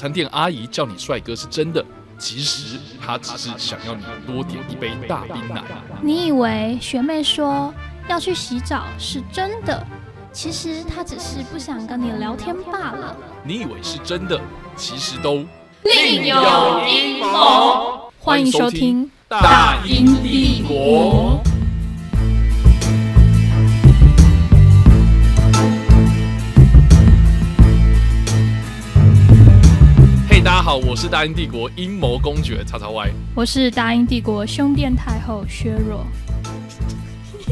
餐店阿姨叫你帅哥是真的，其实她只是想要你多点一杯大冰奶。你以为学妹说要去洗澡是真的，其实她只是不想跟你聊天罢了。你以为是真的，其实都另有阴谋。欢迎收听《大英帝国》。好，我是大英帝国阴谋公爵叉叉 Y。我是大英帝国胸殿太后削弱。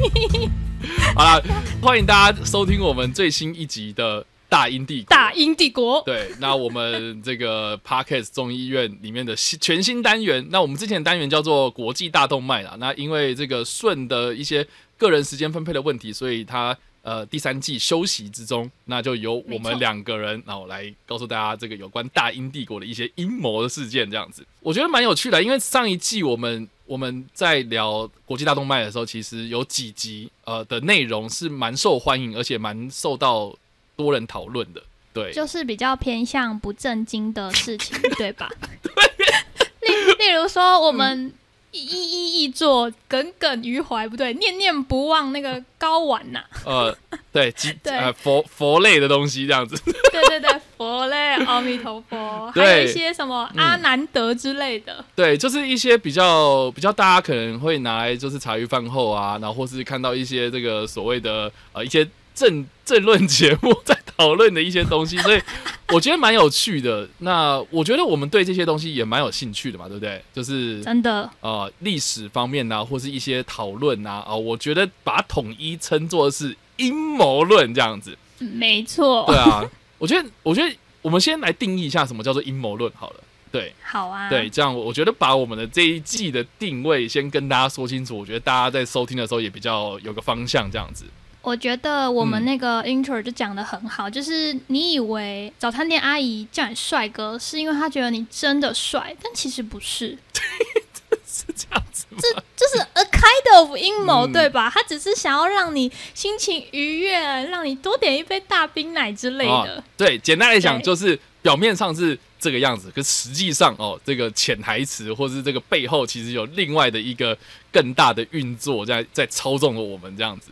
好啦，欢迎大家收听我们最新一集的大英帝国。大英帝国，对，那我们这个 Parkes 众议院里面的新全新单元，那我们之前的单元叫做国际大动脉啦。那因为这个顺的一些个人时间分配的问题，所以他呃第三季休息之中，那就由我们两个人，然后来告诉大家这个有关大英帝国的一些阴谋的事件，这样子，我觉得蛮有趣的。因为上一季我们我们在聊国际大动脉的时候，其实有几集呃的内容是蛮受欢迎，而且蛮受到多人讨论的。对，就是比较偏向不正经的事情，对吧？例例如说，我们一一一做，耿耿于怀，不对，念念不忘那个睾丸呐、呃，对，对。呃佛佛类的东西这样子，对对对，佛类，阿弥陀佛，还有一些什么阿南德之类的。对，就是一些比较比较大家可能会拿来就是茶余饭后啊，然后或是看到一些这个所谓的呃一些政政论节目在讨论的一些东西，所以我觉得蛮有趣的。那我觉得我们对这些东西也蛮有兴趣的嘛，对不对？就是真的，呃历史方面啊，或是一些讨论啊，啊、我觉得把它统一称作是阴谋论这样子。没错。对啊，我觉得，我觉得我们先来定义一下什么叫做阴谋论好了。对好啊，对，这样我我觉得把我们的这一季的定位先跟大家说清楚，我觉得大家在收听的时候也比较有个方向，这样子。我觉得我们嗯那个 intro 就讲的很好，就是你以为早餐店阿姨叫你帅哥，是因为她觉得你真的帅，但其实不是，是这样子这？就是 a kind of 阴谋，嗯对吧？他只是想要让你心情愉悦，让你多点一杯大冰奶之类的。哦对，简单来讲就是表面上是这个样子，可实际上哦，这个潜台词或是这个背后，其实有另外的一个更大的运作在在操纵着我们这样子。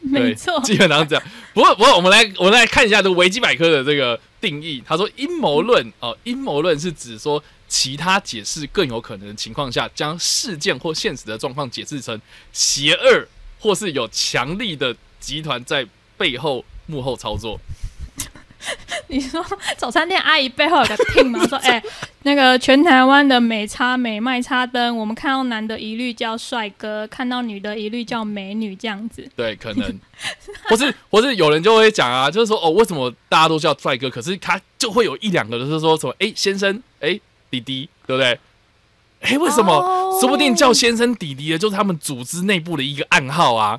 对没错，基本上这样。不过，不过我们来我们来看一下这个维基百科的这个定义。他说，阴谋论 哦，阴谋论是指说其他解释更有可能的情况下，将事件或现实的状况解释成邪恶或是有强力的集团在背后幕后操作。你说早餐店阿姨背后有个 team 吗？说，哎、那个全台湾的美差美卖差灯，我们看到男的一律叫帅哥，看到女的一律叫美女，这样子。对，可能，或是或是有人就会讲啊，就是说哦，为什么大家都叫帅哥，可是他就会有一两个就是说什么，哎，先生，哎，弟弟，对不对？哎，为什么？哦说不定叫先生弟弟的，就是他们组织内部的一个暗号啊！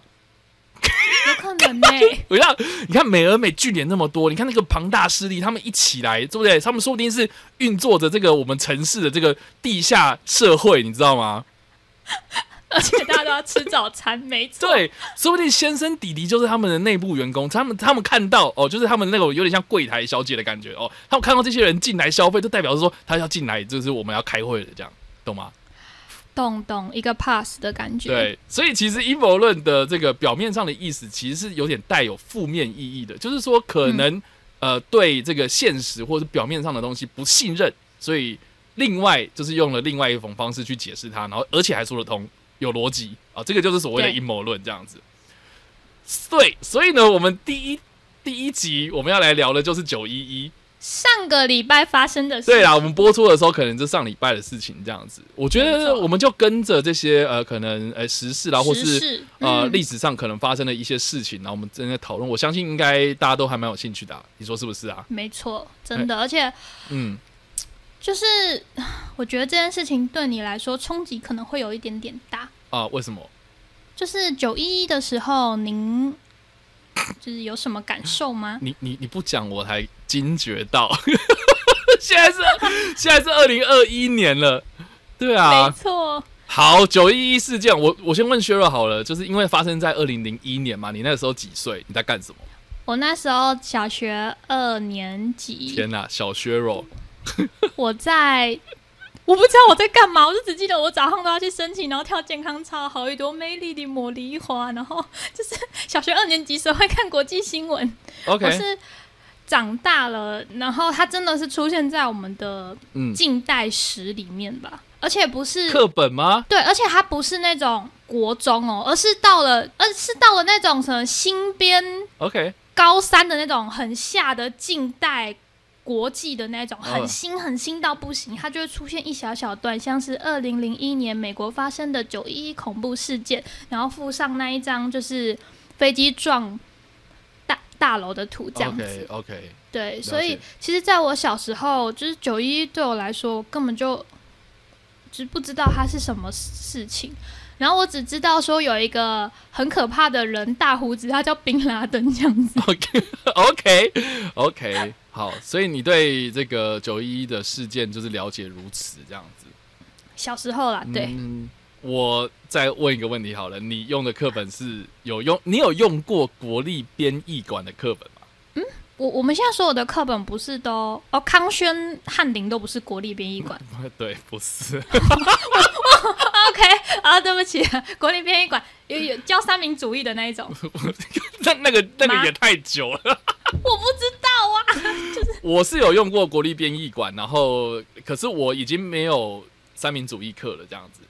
有可能呢、我要你看美而美据点那么多，你看那个庞大势力，他们一起来，对不对？他们说不定是运作着这个我们城市的这个地下社会，你知道吗？而且大家都要吃早餐，没错。对，说不定先生弟弟就是他们的内部员工，他们他们看到哦，就是他们那种有点像柜台小姐的感觉哦，他们看到这些人进来消费，就代表是说他要进来，就是我们要开会的这样，懂吗？懂懂一个 pass 的感觉。，对，所以其实阴谋论的这个表面上的意思，其实是有点带有负面意义的，就是说可能、呃对这个现实或者表面上的东西不信任，所以另外就是用了另外一种方式去解释它，然后而且还说得通，有逻辑啊，这个就是所谓的阴谋论这样子。对，所以呢，我们第一第一集我们要来聊的就是九一一。上个礼拜发生的事。对啦，我们播出的时候可能就上礼拜的事情这样子。我觉得我们就跟着这些呃，可能呃时事啦，或是嗯呃历史上可能发生的一些事情，然后我们正在讨论。我相信应该大家都还蛮有兴趣的啊、你说是不是啊？没错，真的，而且嗯，就是我觉得这件事情对你来说冲击可能会有一点点大。啊，为什么？就是九一一的时候，您就是有什么感受吗？你你你不讲我才惊觉到，现在是现在是二零二一年了，对啊没，错，好，九一一事件，我我先问薛若好了，就是因为发生在二零零一年嘛，你那个时候几岁？你在干什么？我那时候小学二年级，天哪，小薛若，我在。我不知道我在干嘛，我就只记得我早上都要去申请，然后跳健康操，好一朵美丽的茉莉花，然后就是小学二年级时候会看国际新闻。我 OK，是长大了，然后它真的是出现在我们的嗯，近代史里面吧，而且不是课本吗？对，而且它不是那种国中哦，而是到了，而是到了那种什么新编 OK，高三的那种很下的近代国际的那种，很嗯新很新到不行，它就会出现一小小段，像是二零零一年美国发生的九一一恐怖事件，然后附上那一张就是飞机撞大大楼的图这样子。OK OK，对，所以其实在我小时候，就是九一对我来说，我根本就只不知道它是什么事情。然后我只知道说有一个很可怕的人，大胡子，他叫宾拉登这样子。OK OK OK，好，所以你对这个九一一的事件就是了解如此这样子。小时候啦，对，嗯，我再问一个问题好了，你用的课本是有用？你有用过国立编译馆的课本吗？我我们现在所有的课本不是都哦，康轩、翰林都不是国立编译馆。对，不是。OK 啊，对不起，国立编译馆有有教三民主义的那一种，那那个那个也太久了。我不知道啊。就是我是有用过国立编译馆，然后可是我已经没有三民主义课了，这样子。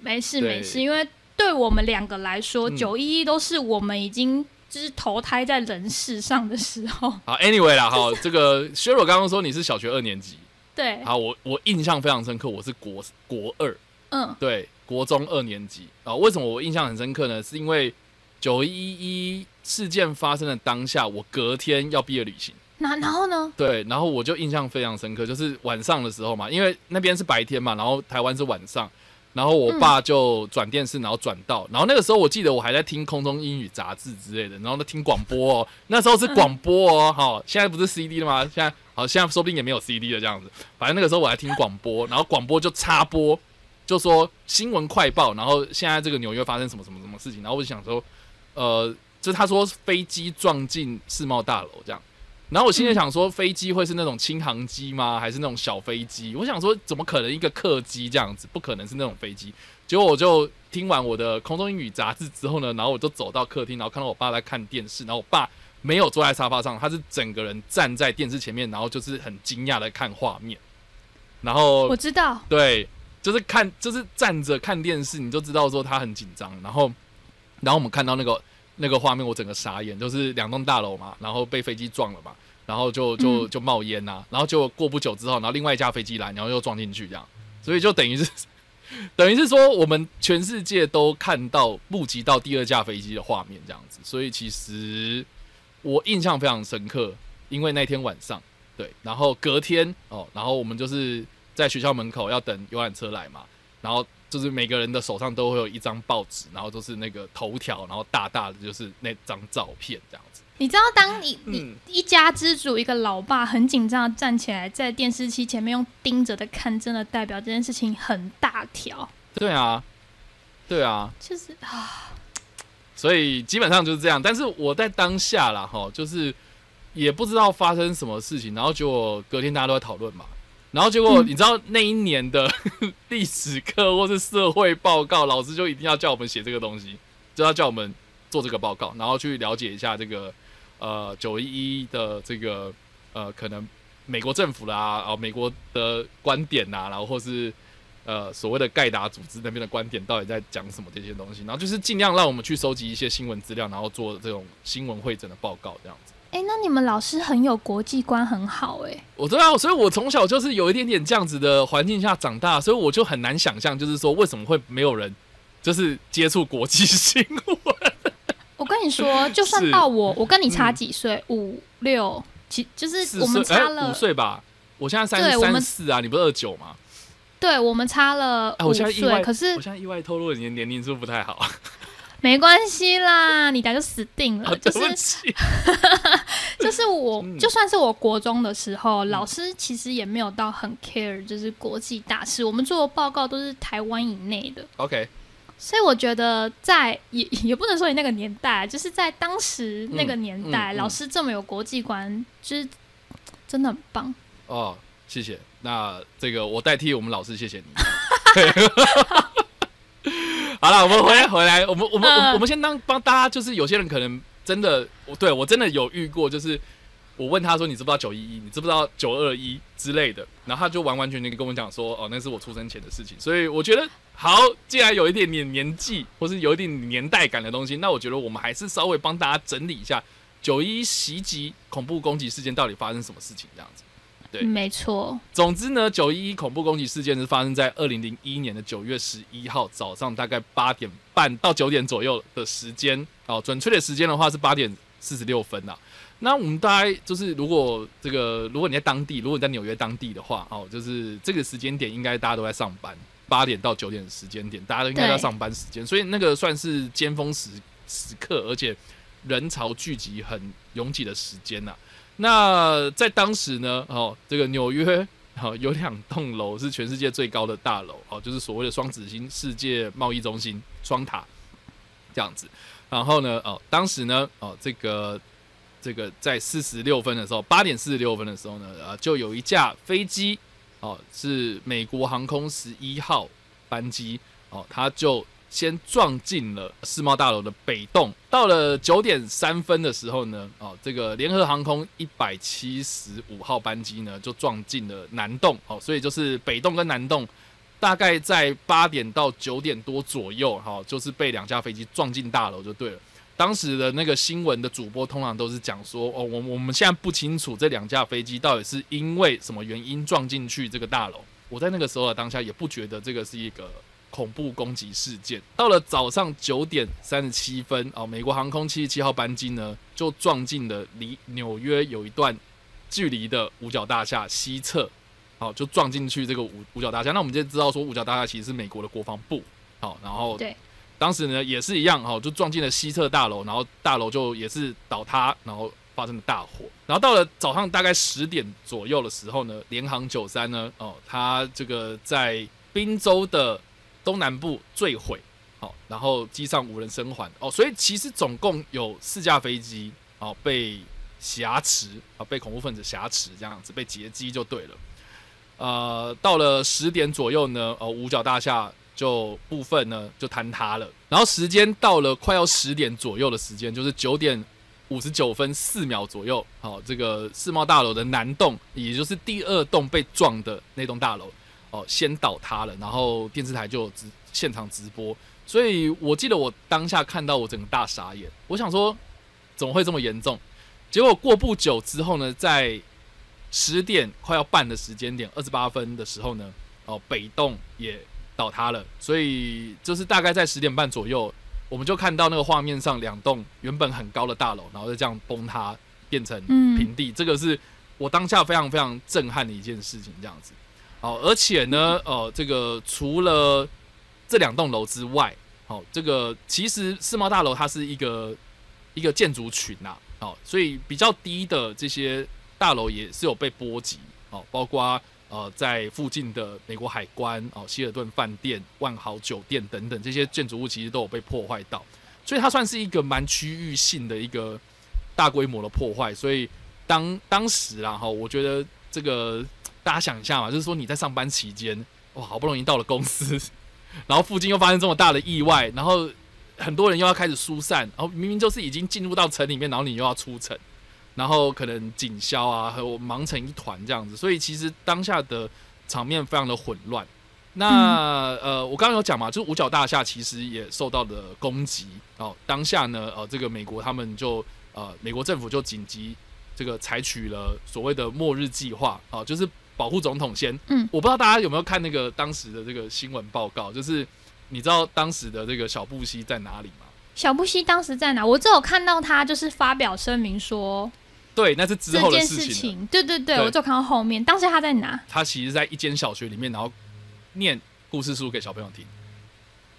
没事没事，因为对我们两个来说，嗯九一一都是我们已经就是投胎在人世上的时候。好，Anyway 啦，好，这个薛若刚刚说你是小学二年级，对，好，我我印象非常深刻，我是国国二，嗯，对，国中二年级啊。为什么我印象很深刻呢？是因为九一一事件发生的当下，我隔天要毕业旅行。那然后呢？对，然后我就印象非常深刻，就是晚上的时候嘛，因为那边是白天嘛，然后台湾是晚上，然后我爸就转电视，然后转到，然后那个时候我记得我还在听空中英语杂志之类的，然后在听广播哦，那时候是广播哦，好、现在不是 CD 了吗？现在好，现在说不定也没有 CD 了这样子，反正那个时候我还听广播，然后广播就插播，就说新闻快报，然后现在这个纽约发生什么什么什么事情，然后我就想说，呃，就是他说飞机撞进世贸大楼这样。然后我心里想说，飞机会是那种轻航机吗？还是那种小飞机？我想说，怎么可能一个客机这样子？不可能是那种飞机。结果我就听完我的空中英语杂志之后呢，然后我就走到客厅，然后看到我爸在看电视，然后我爸没有坐在沙发上，他是整个人站在电视前面，然后就是很惊讶的看画面。然后我知道，对，就是看，就是站着看电视，你就知道说他很紧张。然后，然后我们看到那个那个画面，我整个傻眼，就是两栋大楼嘛，然后被飞机撞了嘛，然后就就嗯。就冒烟呐、然后就过不久之后，然后另外一架飞机来，然后又撞进去这样，所以就等于是 等于是说，我们全世界都看到目击到第二架飞机的画面这样子，所以其实我印象非常深刻，因为那天晚上对，然后隔天哦，然后我们就是在学校门口要等游览车来嘛，然后就是每个人的手上都会有一张报纸，然后都是那个头条，然后大大的就是那张照片这样子。你知道，当你你嗯一家之主一个老爸很紧张的站起来，在电视机前面用盯着的看，真的代表这件事情很大条。对啊，对啊，就是啊，所以基本上就是这样。但是我在当下啦，哈，就是也不知道发生什么事情，然后结果隔天大家都在讨论嘛。然后结果嗯你知道那一年的 历史课或是社会报告，老师就一定要叫我们写这个东西，就要叫我们做这个报告，然后去了解一下这个呃九一一的这个呃可能美国政府啦，啊美国的观点呐，然后或是呃所谓的盖达组织那边的观点到底在讲什么这些东西，然后就是尽量让我们去收集一些新闻资料，然后做这种新闻会诊的报告这样子。哎、那你们老师很有国际观，很好哎、我知道，所以我从小就是有一点点这样子的环境下长大，所以我就很难想象，就是说为什么会没有人就是接触国际新闻。我跟你说，就算到我，我跟你差几岁，五六，其就是我们差了，五岁吧，我现在三三四啊，你不是二九吗？对我们差了哎，五我现在意外，岁，可是我现在意外透露你的年龄是不是不太好？没关系啦，你打就死定了。啊，就是，就是我，嗯就算是我国中的时候，老师其实也没有到很 care，就是国际大事，我们做的报告都是台湾以内的。OK，所以我觉得在也 也不能说你那个年代，就是在当时那个年代，嗯嗯嗯老师这么有国际观，就是真的很棒。哦，谢谢。那这个我代替我们老师谢谢你。好了，我们回来回来，我们我们我们嗯我们先当帮大家，就是有些人可能真的，我对我真的有遇过，就是我问他说你知不知道九一一，你知不知道九二一之类的，然后他就完完全全地跟我讲说，哦，那是我出生前的事情。所以我觉得好，既然有一点点年纪或是有一点年代感的东西，那我觉得我们还是稍微帮大家整理一下九一袭击恐怖攻击事件到底发生什么事情这样子。对没错，总之呢，九一一恐怖攻击事件是发生在二零零一年的九月十一号早上，大概八点半到九点左右的时间哦。准确的时间的话是八点四十六分呐。那我们大概就是，如果这个，如果你在当地，如果你在纽约当地的话，哦，就是这个时间点应该大家都在上班，八点到九点的时间点，大家都应该在上班时间，所以那个算是尖峰时时刻，而且人潮聚集很拥挤的时间呐、那在当时呢，哦，这个纽约好、有两栋楼是全世界最高的大楼，哦，就是所谓的双子星世界贸易中心双塔这样子。然后呢，哦，当时呢，哦，这个这个在四十六分的时候，八点四十六分的时候呢，啊，就有一架飞机，哦，是美国航空十一号班机，哦，它就先撞进了世贸大楼的北栋。到了九点三分的时候呢，哦，这个联合航空一百七十五号班机呢就撞进了南栋。哦，所以就是北栋跟南栋大概在八点到九点多左右，哈、就是被两架飞机撞进大楼就对了。当时的那个新闻的主播通常都是讲说，哦，我我们现在不清楚这两架飞机到底是因为什么原因撞进去这个大楼。我在那个时候的当下也不觉得这个是一个恐怖攻击事件。到了早上九点三十七分，哦，美国航空七十七号班机呢就撞进了离纽约有一段距离的五角大厦西侧，好、就撞进去这个五五角大厦。那我们就知道说五角大厦其实是美国的国防部，好、然后对当时呢也是一样，哦，就撞进了西侧大楼，然后大楼就也是倒塌，然后发生了大火。然后到了早上大概十点左右的时候呢，联航九三呢，哦，它这个在宾州的东南部坠毁，好、然后机上无人生还，哦，所以其实总共有四架飞机，哦，被挟持，啊、被恐怖分子挟持，这样子被劫机就对了。呃，到了十点左右呢，呃，五角大厦就部分呢就坍塌了。然后时间到了快要十点左右的时间，就是九点五十九分四秒左右，好、这个世贸大楼的南栋，也就是第二栋被撞的那栋大楼，哦，先倒塌了，然后电视台就直现场直播。所以我记得我当下看到我整个大傻眼，我想说怎么会这么严重？结果过不久之后呢，在十点快要半的时间点，二十八分的时候呢，哦，北栋也倒塌了，所以就是大概在十点半左右，我们就看到那个画面上两栋原本很高的大楼，然后就这样崩塌，变成嗯平地。这个是我当下非常非常震撼的一件事情，这样子。好，而且呢，呃，这个除了这两栋楼之外，好、这个其实世贸大楼它是一个一个建筑群呐、好、所以比较低的这些大楼也是有被波及，哦，包括呃在附近的美国海关、哦希尔顿饭店、万豪酒店等等这些建筑物，其实都有被破坏到，所以它算是一个蛮区域性的一个大规模的破坏。所以当当时啦哈，我觉得这个大家想一下嘛，就是说你在上班期间，哇，好不容易到了公司，然后附近又发生这么大的意外，然后很多人又要开始疏散，然后明明就是已经进入到城里面，然后你又要出城，然后可能警消啊，还有忙成一团这样子，所以其实当下的场面非常的混乱。那、呃，我刚刚有讲嘛，就是五角大厦其实也受到了攻击哦。当下呢，呃，这个美国他们就呃，美国政府就紧急这个采取了所谓的末日计划啊，就是保护总统先。嗯，我不知道大家有没有看那个当时的这个新闻报告，就是你知道当时的这个小布希在哪里吗？小布希当时在哪？我只有看到他就是发表声明说对，那是之后的事情了。事情，对对对，对我就看到后面。当时他在哪？他其实在一间小学里面，然后念故事书给小朋友听。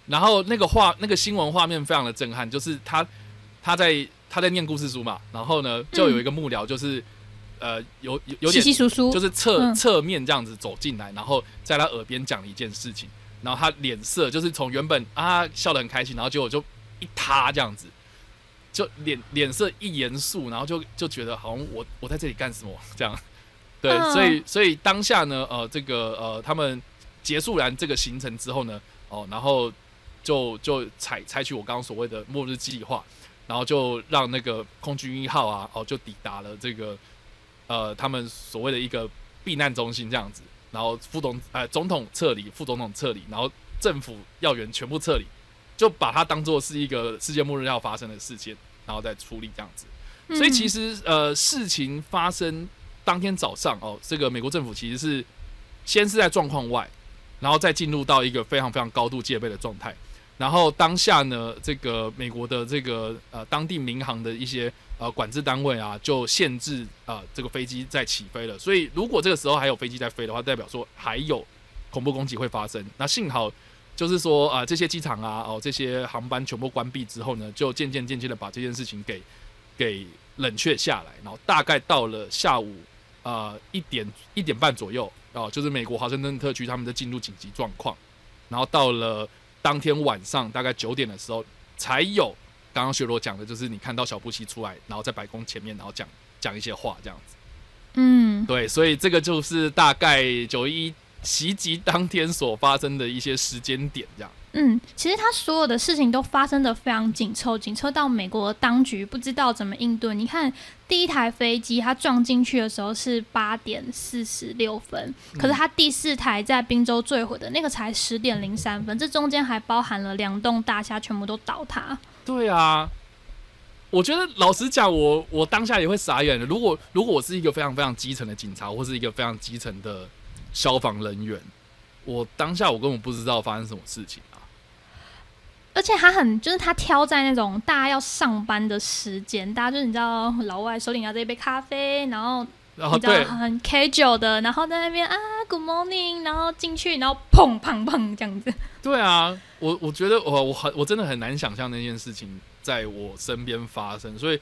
然后那个画，那个新闻画面非常的震撼，就是他他在他在念故事书嘛，然后呢，就有一个幕僚，就是、呃有有有稀点稀疏疏，就是侧、嗯。侧面这样子走进来，然后在他耳边讲了一件事情，然后他脸色就是从原本啊笑得很开心，然后结果就一塌这样子，就脸脸色一严肃，然后就就觉得好像我我在这里干什么这样，对，嗯。所以所以当下呢，呃，这个呃他们结束完这个行程之后呢，哦，然后就就采采取我刚刚所谓的末日计划，然后就让那个空军一号啊，哦，就抵达了这个呃他们所谓的一个避难中心这样子，然后副总呃总统撤离，副总统撤离，然后政府要员全部撤离，就把它当做是一个世界末日要发生的事件，然后再处理这样子。所以其实实呃事情发生当天早上哦，这个美国政府其实是先是在状况外，然后再进入到一个非常非常高度戒备的状态。然后当下呢，这个美国的这个呃当地民航的一些呃管制单位啊，就限制啊、这个飞机在起飞了。所以如果这个时候还有飞机在飞的话，代表说还有恐怖攻击会发生。那幸好就是说啊、这些机场啊哦这些航班全部关闭之后呢，就渐渐渐渐的把这件事情给给冷却下来。然后大概到了下午呃一点一点半左右哦、就是美国华盛顿特区他们在进入紧急状况。然后到了当天晚上大概九点的时候，才有刚刚雪罗讲的，就是你看到小布希出来，然后在白宫前面，然后讲讲一些话这样子。嗯，对，所以这个就是大概九一袭击当天所发生的一些时间点这样。嗯，其实他所有的事情都发生的非常紧凑，紧凑到美国当局不知道怎么应对。你看，第一台飞机它撞进去的时候是八点四十六分，可是它第四台在宾州坠毁的那个才十点零三分，这中间还包含了两栋大厦全部都倒塌。对啊，我觉得老实讲，我我当下也会傻眼的。如果如果我是一个非常非常基层的警察，或是一个非常基层的消防人员，我当下我根本不知道发生什么事情啊。而且他很，就是他挑在那种大家要上班的时间，大家就是你知道老外手里拿着一杯咖啡，然后然后很 casual 的，然后在那边啊 good morning，然后进去，然后砰砰砰这样子。对啊，我我觉得我我很我真的很难想象那件事情在我身边发生，所以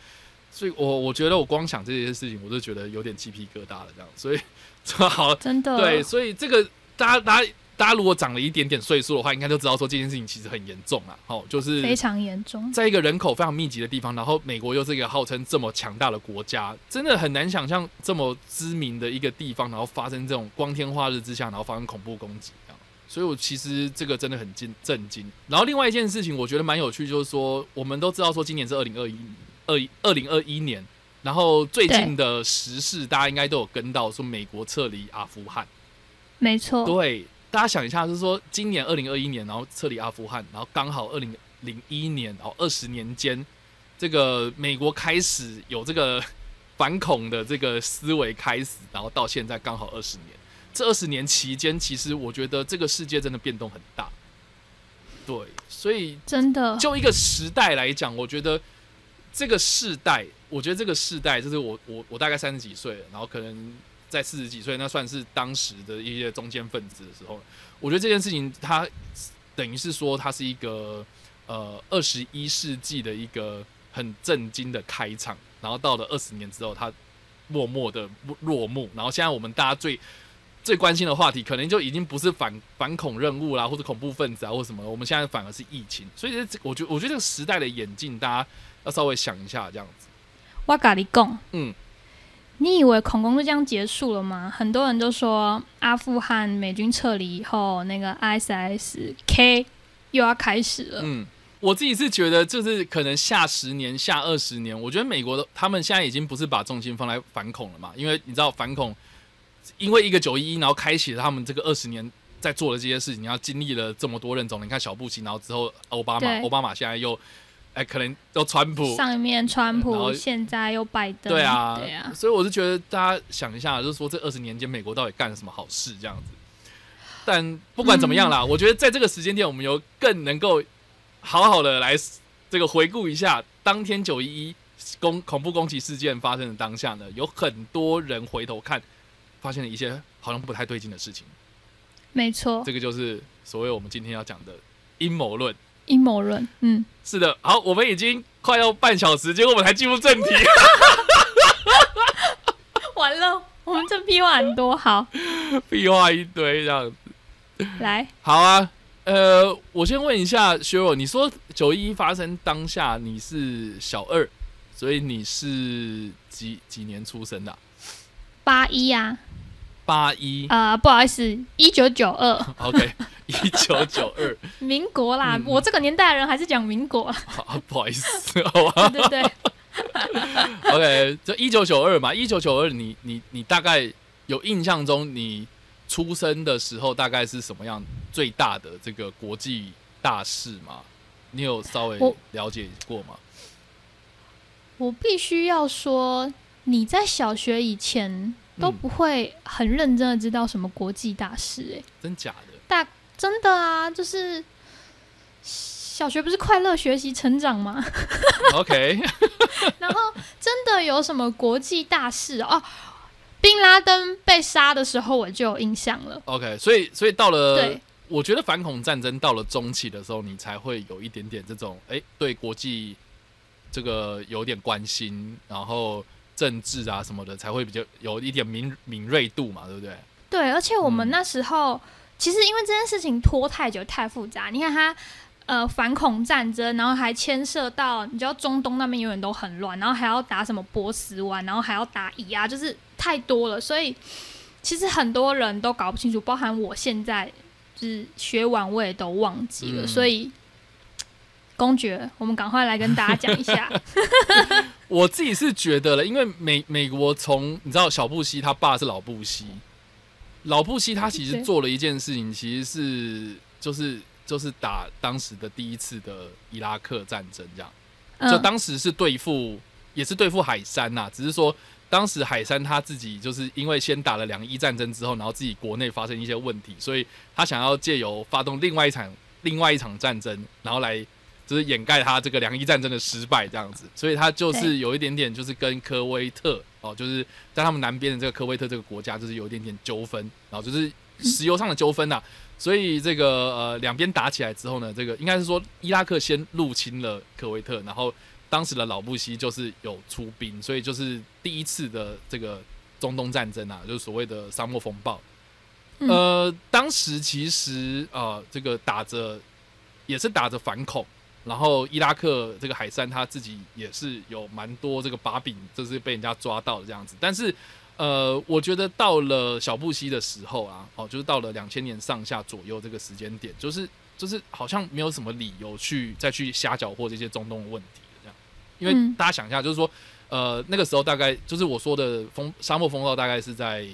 所以我我觉得我光想这些事情，我就觉得有点鸡皮疙瘩了这样，所以 好真的，对，所以这个大家大家大家如果长了一点点岁数的话，应该就知道说这件事情其实很严重啊，哦，就是非常严重。在一个人口非常密集的地方，然后美国又是一个号称这么强大的国家，真的很难想象这么知名的一个地方，然后发生这种光天化日之下，然后发生恐怖攻击这样。所以我其实这个真的很惊震惊。然后另外一件事情，我觉得蛮有趣，就是说我们都知道说今年是二零二一二二零二一年，然后最近的时事大家应该都有跟到，说美国撤离阿富汗。没错，对，大家想一下，就是说今年二零二一年，然后撤离阿富汗，然后刚好二零零一年，然后二十年间，这个美国开始有这个反恐的这个思维开始，然后到现在刚好二十年。这二十年期间，其实我觉得这个世界真的变动很大。对，所以真的，就一个时代来讲，我觉得这个世代，我觉得这个世代就是我我我大概三十几岁了，然后可能在四十几岁，那算是当时的一些中间分子的时候，我觉得这件事情它等于是说它是一个呃二十一世纪的一个很震惊的开场，然后到了二十年之后，它默默的落幕，然后现在我们大家最最关心的话题，可能就已经不是反反恐任务啦，或者恐怖分子啊，或什么，我们现在反而是疫情。所以这，我觉我觉得这个时代的演进，大家要稍微想一下，这样子。我跟你讲，嗯，你以为恐攻就这样结束了吗？很多人都说阿富汗美军撤离以后，那个 ISIS-K 又要开始了。嗯，我自己是觉得，就是可能下十年、下二十年，我觉得美国的他们现在已经不是把重心放在反恐了嘛，因为你知道反恐，因为一个九一一，然后开启了他们这个二十年在做的这些事情，然后经历了这么多任总，你看小布希，然后之后奥巴马，奥巴马现在又哎，可能都川普，上面川普，现在又拜登，对啊，对啊，所以我是觉得大家想一下，就是说这二十年间美国到底干了什么好事这样子。但不管怎么样啦，嗯我觉得在这个时间点，我们有更能够好好的来这个回顾一下当天九一一攻恐怖攻击事件发生的当下呢，有很多人回头看，发现了一些好像不太对劲的事情。没错，这个就是所谓我们今天要讲的阴谋论。阴谋论，嗯，是的，好，我们已经快要半小时，结果我们才进入正题。完了，我们这屁话很多，好，屁话一堆这样子。来，好啊，呃，我先问一下薛若，你说九一一发生当下你是小二，所以你是几几年出生的啊、八一啊，八一。啊，不好意思，一九九二，，OK，一九九二，民国啦，嗯我这个年代的人还是讲民国，好，不好意思，好吧。对对对，，OK，就一九九二嘛，一九九二，你你你大概有印象中你出生的时候大概是什么样最大的这个国际大事吗？你有稍微我了解过吗？我必须要说，你在小学以前都嗯不会很认真的知道什么国际大事、欸，真假的？大真的啊，就是小学不是快乐学习成长吗？OK，然后真的有什么国际大事哦？宾拉登被杀的时候我就有印象了。OK，所以所以到了对，我觉得反恐战争到了中期的时候，你才会有一点点这种哎、对国际这个有点关心，然后政治啊什么的才会比较有一点敏敏锐度嘛，对不对？对，而且我们嗯那时候、其实因为这件事情拖太久太复杂，你看他呃反恐战争，然后还牵涉到你知道中东那边永远都很乱，然后还要打什么波斯湾，然后还要打以啊，就是太多了，所以其实很多人都搞不清楚，包含我现在就是学完我也都忘记了，嗯所以。公爵，我们赶快来跟大家讲一下。我自己是觉得了，因为美美国从你知道小布希他爸是老布希，老布希他其实做了一件事情，其实是就是就是打当时的第一次的伊拉克战争这样。就，当时是对付，也是对付海山呐、只是说当时海山他自己就是因为先打了两伊战争之后，然后自己国内发生一些问题，所以他想要借由发动另外一场另外一场战争，然后来就是掩盖他这个两伊战争的失败这样子，所以他就是有一点点就是跟科威特哦，就是在他们南边的这个科威特这个国家就是有一点点纠纷，然后就是石油上的纠纷呐、所以这个呃两边打起来之后呢，这个应该是说伊拉克先入侵了科威特，然后当时的老布希就是有出兵，所以就是第一次的这个中东战争啊，就是所谓的沙漠风暴。嗯。呃，当时其实呃这个打着也是打着反恐，然后伊拉克这个海山他自己也是有蛮多这个把柄，就是被人家抓到的这样子，但是。呃，我觉得到了小布希的时候啊，哦，就是到了两千年上下左右这个时间点，就是就是好像没有什么理由去再去瞎搅和这些中东的问题这样，因为大家想一下，就是说，呃，那个时候大概就是我说的风沙漠风暴，大概是在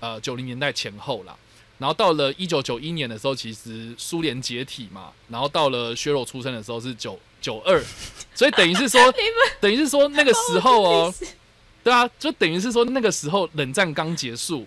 呃九零年代前后啦。然后到了一九九一年的时候，其实苏联解体嘛，然后到了薛肉出生的时候是九九二，所以等于是说，等于是说那个时候哦，对啊，就等于是说那个时候冷战刚结束，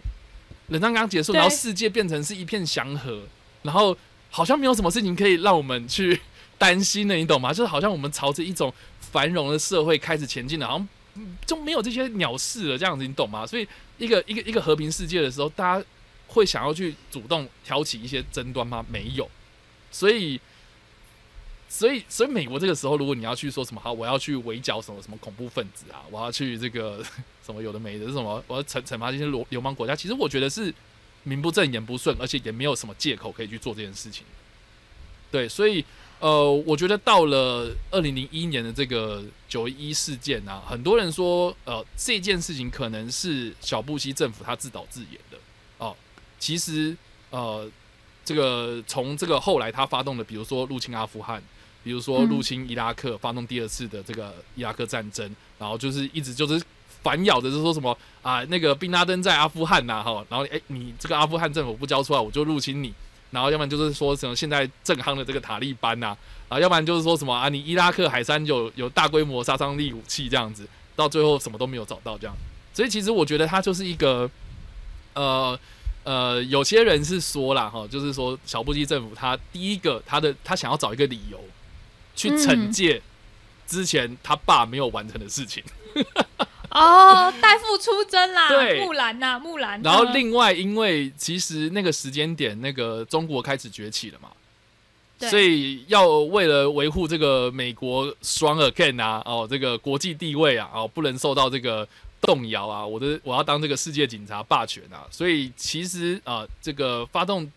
冷战刚结束，然后世界变成是一片祥和，然后好像没有什么事情可以让我们去担心的，你懂吗？就是好像我们朝着一种繁荣的社会开始前进了，好像嗯就没有这些鸟事了，这样子，你懂吗？所以一个一个一个和平世界的时候，大家会想要去主动挑起一些争端吗？没有，所以。所以，所以美国这个时候，如果你要去说什么好，我要去围剿什么什么恐怖分子啊，我要去这个什么有的没的，什么我要惩惩罚这些流流氓国家，其实我觉得是名不正言不顺，而且也没有什么借口可以去做这件事情。对，所以呃，我觉得到了二零零一年的这个九一事件啊，很多人说呃这件事情可能是小布希政府他自导自演的、其实呃这个从这个后来他发动的，比如说入侵阿富汗。比如说嗯入侵伊拉克，发动第二次的这个伊拉克战争，然后就是一直就是反咬着，就说什么啊，那个宾拉登在阿富汗呐、哈，然后哎、你这个阿富汗政府不交出来，我就入侵你，然后要不然就是说什么现在正夯的这个塔利班呐、啊，要不然就是说什么啊，你伊拉克海山有有大规模杀伤力武器这样子，到最后什么都没有找到这样。所以其实我觉得他就是一个，呃呃，有些人是说啦哈，就是说小布希政府他第一个他的他想要找一个理由去惩嗯戒之前他爸没有完成的事情。哦，代父出征啦，对木兰呐，木兰。然后嗯另外，因为其实那个时间点，那个中国开始崛起了嘛，所以要为了维护这个美国 strong again 啊，哦，这个国际地位啊，哦，不能受到这个动摇啊，我的我要当这个世界警察霸权啊，所以其实啊、这个发动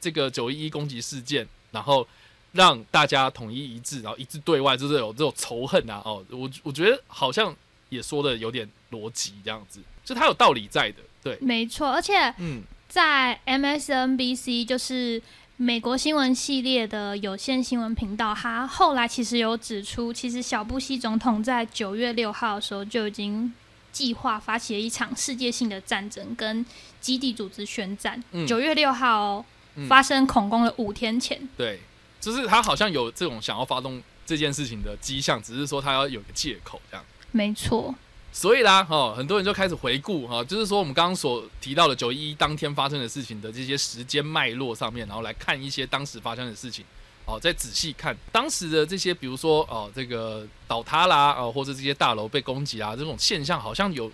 这个九一一攻击事件，然后让大家统一一致，然后一致对外，就是有这种仇恨啊，哦，我我觉得好像也说的有点逻辑这样子，就它有道理在的，对，没错，而且嗯。在 MSNBC 就是美国新闻系列的有线新闻频道，他后来其实有指出，其实小布希总统在九月六号的时候就已经计划发起了一场世界性的战争，跟基地组织宣战。嗯。九、月六号、哦嗯。发生恐攻的五天前，对，就是他好像有这种想要发动这件事情的迹象，只是说他要有个借口这样。没错，所以啦，哦、很多人就开始回顾哈、就是说我们刚刚所提到的九一一当天发生的事情的这些时间脉络上面，然后来看一些当时发生的事情，哦，再仔细看当时的这些，比如说哦，这个倒塌啦，哦，或者这些大楼被攻击啊，这种现象好像有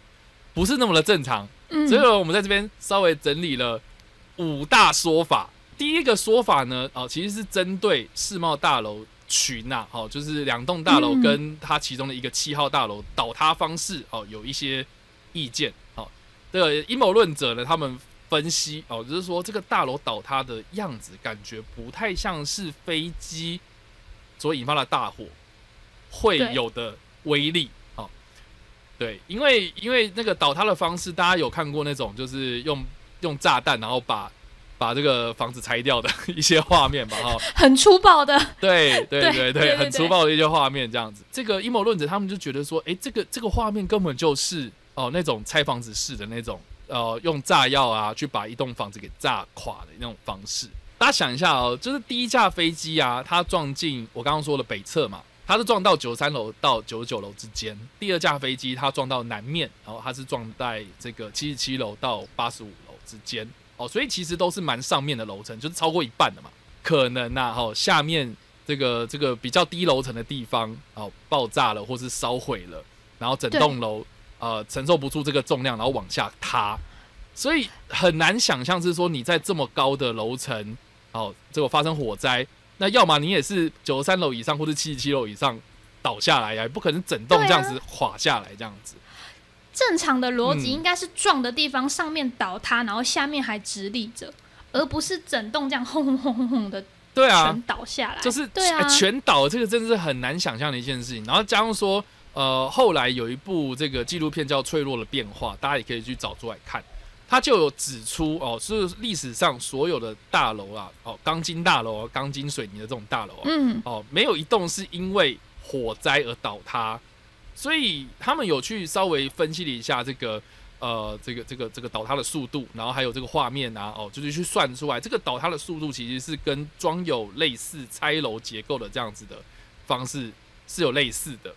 不是那么的正常，嗯，所以我们在这边稍微整理了五大说法。第一个说法呢，哦，其实是针对世贸大楼群呐、哦，就是两栋大楼嗯跟它其中的一个七号大楼倒塌方式哦，有一些意见。哦，这个阴谋论者呢，他们分析哦，就是说这个大楼倒塌的样子，感觉不太像是飞机所引发的大火会有的威力。哦，对，因为因为那个倒塌的方式，大家有看过那种就是用用炸弹然后把把这个房子拆掉的一些画面吧？哈、很粗暴的，对 对对对对对很粗暴的一些画面这样子。这个阴谋论者他们就觉得说，哎，这个这个画面根本就是哦那种拆房子式的那种，呃，用炸药啊去把一栋房子给炸垮的那种方式。大家想一下哦，就是第一架飞机啊，它撞进我刚刚说的北侧嘛，它是撞到九十三楼到九十九楼之间；第二架飞机它撞到南面，然后它是撞在这个七十七楼到八十五楼之间。哦，所以其实都是蛮上面的楼层，就是超过一半的嘛。可能呐、哈、下面这个这个比较低楼层的地方哦爆炸了，或是烧毁了，然后整栋楼呃承受不住这个重量，然后往下塌，所以很难想象是说你在这么高的楼层哦，结果发生火灾，那要么你也是九十三楼以上或者七十七楼以上倒下来呀，也不可能整栋这样子垮下来这样子。正常的逻辑嗯应该是撞的地方上面倒塌，然后下面还直立着，而不是整栋这样轰轰轰轰轰的对啊，全倒下来。就是对啊，全倒，这个真的是很难想象的一件事情。然后加上说，呃，后来有一部这个纪录片叫《脆弱的变化》，大家也可以去找出来看。它就有指出哦，是历史上所有的大楼啊，哦，钢筋大楼、啊、钢筋水泥的这种大楼啊，嗯，哦，没有一栋是因为火灾而倒塌，所以他们有去稍微分析了一下这个呃这个这个这个倒塌的速度，然后还有这个画面啊，哦，就是去算出来这个倒塌的速度其实是跟装有类似拆楼结构的这样子的方式是有类似的。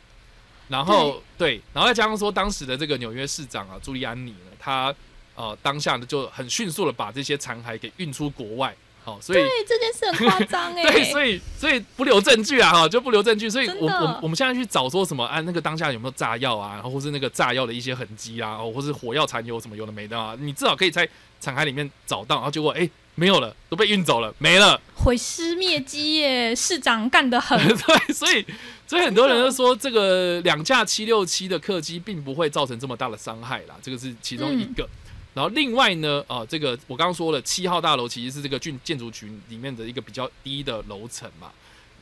然后对，然后再加上说当时的这个纽约市长啊朱利安尼呢，他呃当下呢就很迅速的把这些残骸给运出国外，好、所以对，这件事很夸张哎。对，所以所以不留证据啊，哈，就不留证据。所以我我我们现在去找说什么啊，那个当下有没有炸药啊，然后或是那个炸药的一些痕迹啊，哦，或是火药残留什么有的没的啊，你至少可以在残骸里面找到，然后结果哎没有了，都被运走了，没了。毁尸灭迹耶，市长干得很。对，所以所以很多人都说这个两架七六七的客机并不会造成这么大的伤害啦，这个是其中一个。然后另外呢，啊、这个我刚刚说了，七号大楼其实是这个建建筑群里面的一个比较低的楼层嘛。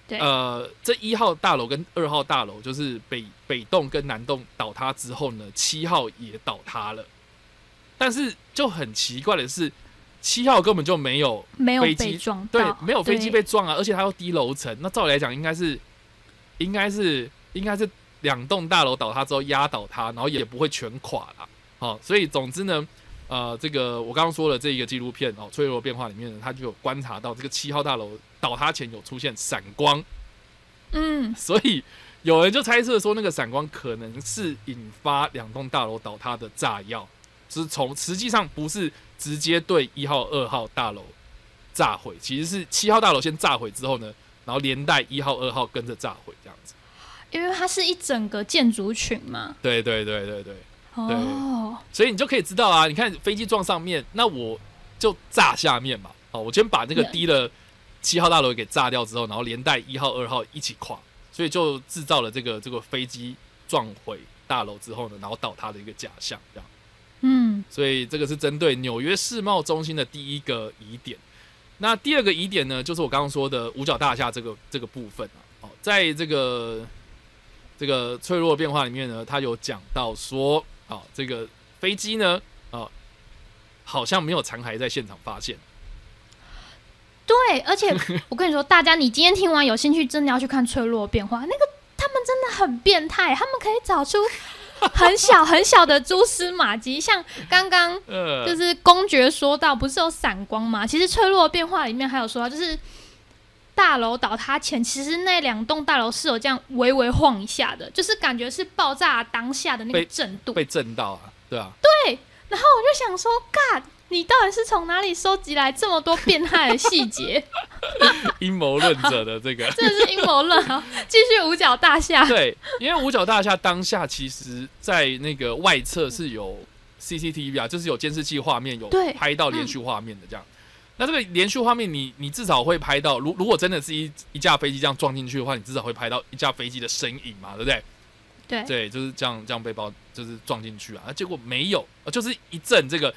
对呃，这一号大楼跟二号大楼，就是北北栋跟南栋倒塌之后呢，七号也倒塌了。但是就很奇怪的是，七号根本就没有没有飞机撞对到，，没有飞机对。被撞啊，而且它又低楼层，那照理来讲应该是，应该是应该是两栋大楼倒塌之后压倒它，然后也不会全垮啦。好、所以总之呢，呃，这个我刚刚说的这一个纪录片哦，《脆弱变化》里面呢，他就有观察到这个七号大楼倒塌前有出现闪光，嗯，所以有人就猜测说，那个闪光可能是引发两栋大楼倒塌的炸药，是从实际上不是直接对一号、二号大楼炸毁，其实是七号大楼先炸毁之后呢，然后连带一号、二号跟着炸毁这样子。因为它是一整个建筑群嘛。对对对对对，哦，所以你就可以知道啊，你看飞机撞上面，那我就炸下面嘛。哦，我先把那个对低的七号大楼给炸掉之后，然后连带一号、二号一起垮，所以就制造了这个这个飞机撞毁大楼之后呢，然后倒塌的一个假象，这样。嗯，所以这个是针对纽约世贸中心的第一个疑点。那第二个疑点呢，就是我刚刚说的五角大厦这个这个部分啊。哦，在这个这个脆弱变化里面呢，他有讲到说，啊，这个飞机呢，啊，好像没有残骸在现场发现。对，而且 我跟你说，大家你今天听完有兴趣，真的要去看《脆弱变化》，那个他们真的很变态，他们可以找出 很小很小的蛛丝马迹，像刚刚呃，就是公爵说到，不是有闪光吗？其实《脆弱变化》里面还有说到，就是大楼倒塌前，其实那两栋大楼是有这样微微晃一下的，就是感觉是爆炸当下的那个震度。被震到啊，对啊，对然后我就想说，God，你到底是从哪里收集来这么多变态的细节？阴谋论者的这个 真的是阴谋论啊！继续五角大厦，对，因为五角大厦当下其实在那个外侧是有 CCTV 啊，就是有监视器画面，有对拍到连续画面的这样。那这个连续画面你，你至少会拍到，如如果真的是一一架飞机这样撞进去的话，你至少会拍到一架飞机的身影嘛，对不对？对对，就是这样这样被包，就是撞进去啊，啊结果没有，呃就是一阵这个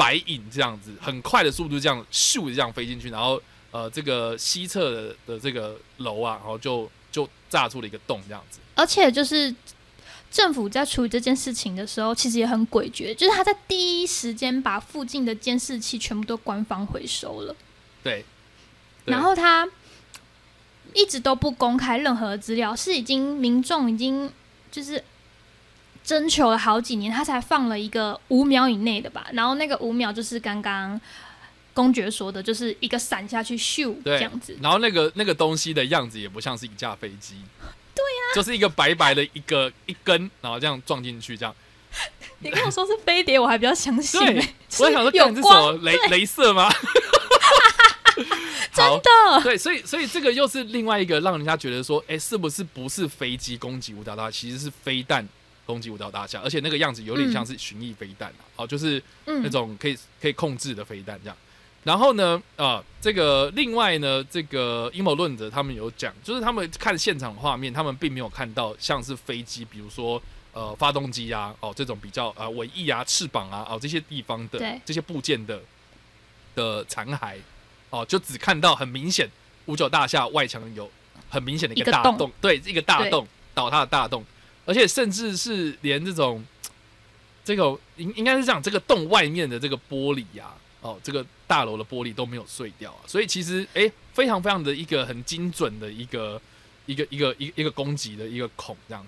白影这样子，很快的速度这样咻这样飞进去，然后呃这个西侧的的这个楼啊，然后就就炸出了一个洞这样子。而且就是政府在处理这件事情的时候，其实也很诡谲，就是他在第一时间把附近的监视器全部都官方回收了，对，对然后他一直都不公开任何资料，是已经民众已经就是。征求了好几年，他才放了一个五秒以内的吧，然后那个五秒就是刚刚公爵说的，就是一个闪下去咻这样子，然后那个那个东西的样子也不像是一架飞机，对呀、就是一个白白的一个一根，然后这样撞进去这样。你跟我说是飞碟，我还比较相信、对欸。我在想说，有干这是什么光镭镭射吗？真的对，所以所以这个又是另外一个让人家觉得说，哎，是不是不是飞机攻击五角大厦，其实是飞弹攻击五角大厦，而且那个样子有点像是巡弋飞弹啊，哦，就是嗯。那种可以可以控制的飞弹这样。然后呢，啊，这个另外呢，这个阴谋论者他们有讲，就是他们看现场画面，他们并没有看到像是飞机，比如说呃发动机啊，哦这种比较啊尾翼啊、翅膀啊，哦这些地方的这些部件的的残骸，哦就只看到很明显五角大厦外墙有很明显的一一个大洞，对，一个大洞倒塌的大洞，而且甚至是连这种这个应应该是这样，这个洞外面的这个玻璃呀、哦，这个大楼的玻璃都没有碎掉啊，所以其实诶，非常非常的一个很精准的一个一个一个一个一个攻击的一个孔这样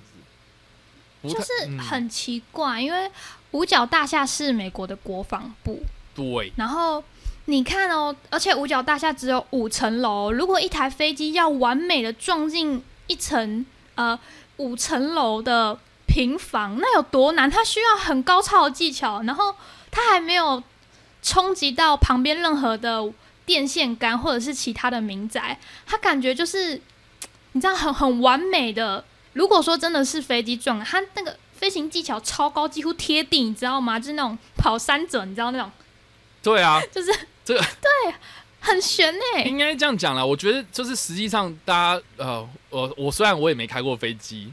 子，就是嗯。很奇怪，因为五角大厦是美国的国防部，对。然后你看哦，而且五角大厦只有五层楼，如果一台飞机要完美的撞进一层呃五层楼的平房，那有多难？它需要很高超的技巧，然后它还没有冲击到旁边任何的电线杆或者是其他的民宅，它感觉就是你知道很很完美的。如果说真的是飞机撞了，它那个飞行技巧超高，几乎贴地，你知道吗？就是那种跑山者，你知道那种。对啊，就是这个很悬哎、应该这样讲啦，我觉得就是实际上大家呃，我我虽然我也没开过飞机，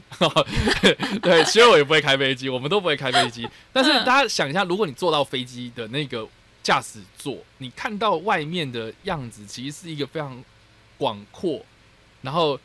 对，其实我也不会开飞机，我们都不会开飞机。但是嗯大家想一下，如果你坐到飞机的那个驾驶座，你看到外面的样子，其实是一个非常广阔，然后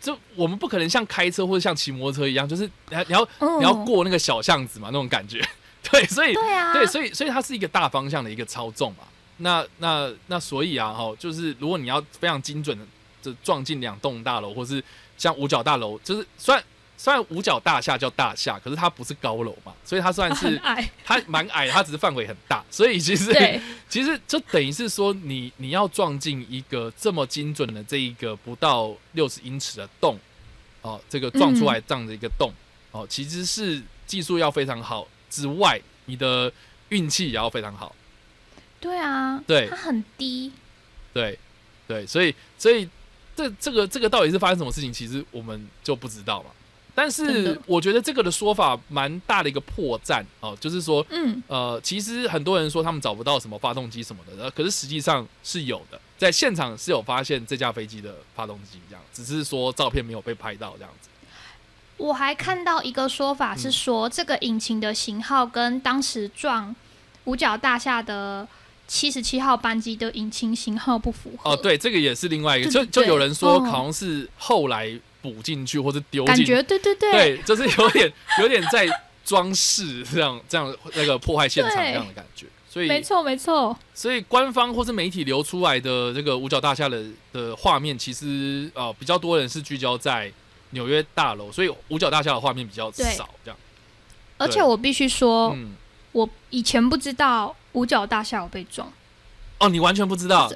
就我们不可能像开车或者像骑摩托车一样，就是你要你要嗯你要过那个小巷子嘛，那种感觉。对，所以对啊，对，所以所以它是一个大方向的一个操纵嘛。那那那所以啊，哈，就是如果你要非常精准的就撞进两栋大楼，或是像五角大楼，就是虽然虽然五角大厦叫大厦，可是它不是高楼嘛，所以它算是，它蛮矮，它只是范围很大，所以其实，其实就等于是说你你要撞进一个这么精准的这一个不到六十英尺的洞，哦，这个撞出来这样的一个洞，哦，其实是技术要非常好之外，你的运气也要非常好。对啊，对它很低，对，对，所以所以这这个这个到底是发生什么事情，其实我们就不知道嘛。但是我觉得这个的说法蛮大的一个破绽哦，就是说，嗯，呃，其实很多人说他们找不到什么发动机什么的，呃，可是实际上是有的，在现场是有发现这架飞机的发动机，这样，只是说照片没有被拍到这样子。我还看到一个说法嗯是说，这个引擎的型号跟当时撞五角大厦的七十七号班机的引擎型号不符合。哦，，对，这个也是另外一个，就就有人说哦。好像是后来补进去或者丢感进觉对对对，对，就是有点有点在装饰这样这样那个破坏现场对这样的感觉，所以没错没错，所以官方或是媒体流出来的这个五角大厦的的画面，其实呃比较多人是聚焦在纽约大楼，所以五角大厦的画面比较少这样。而且我必须说，嗯，我以前不知道五角大厦有被撞，哦，你完全不知道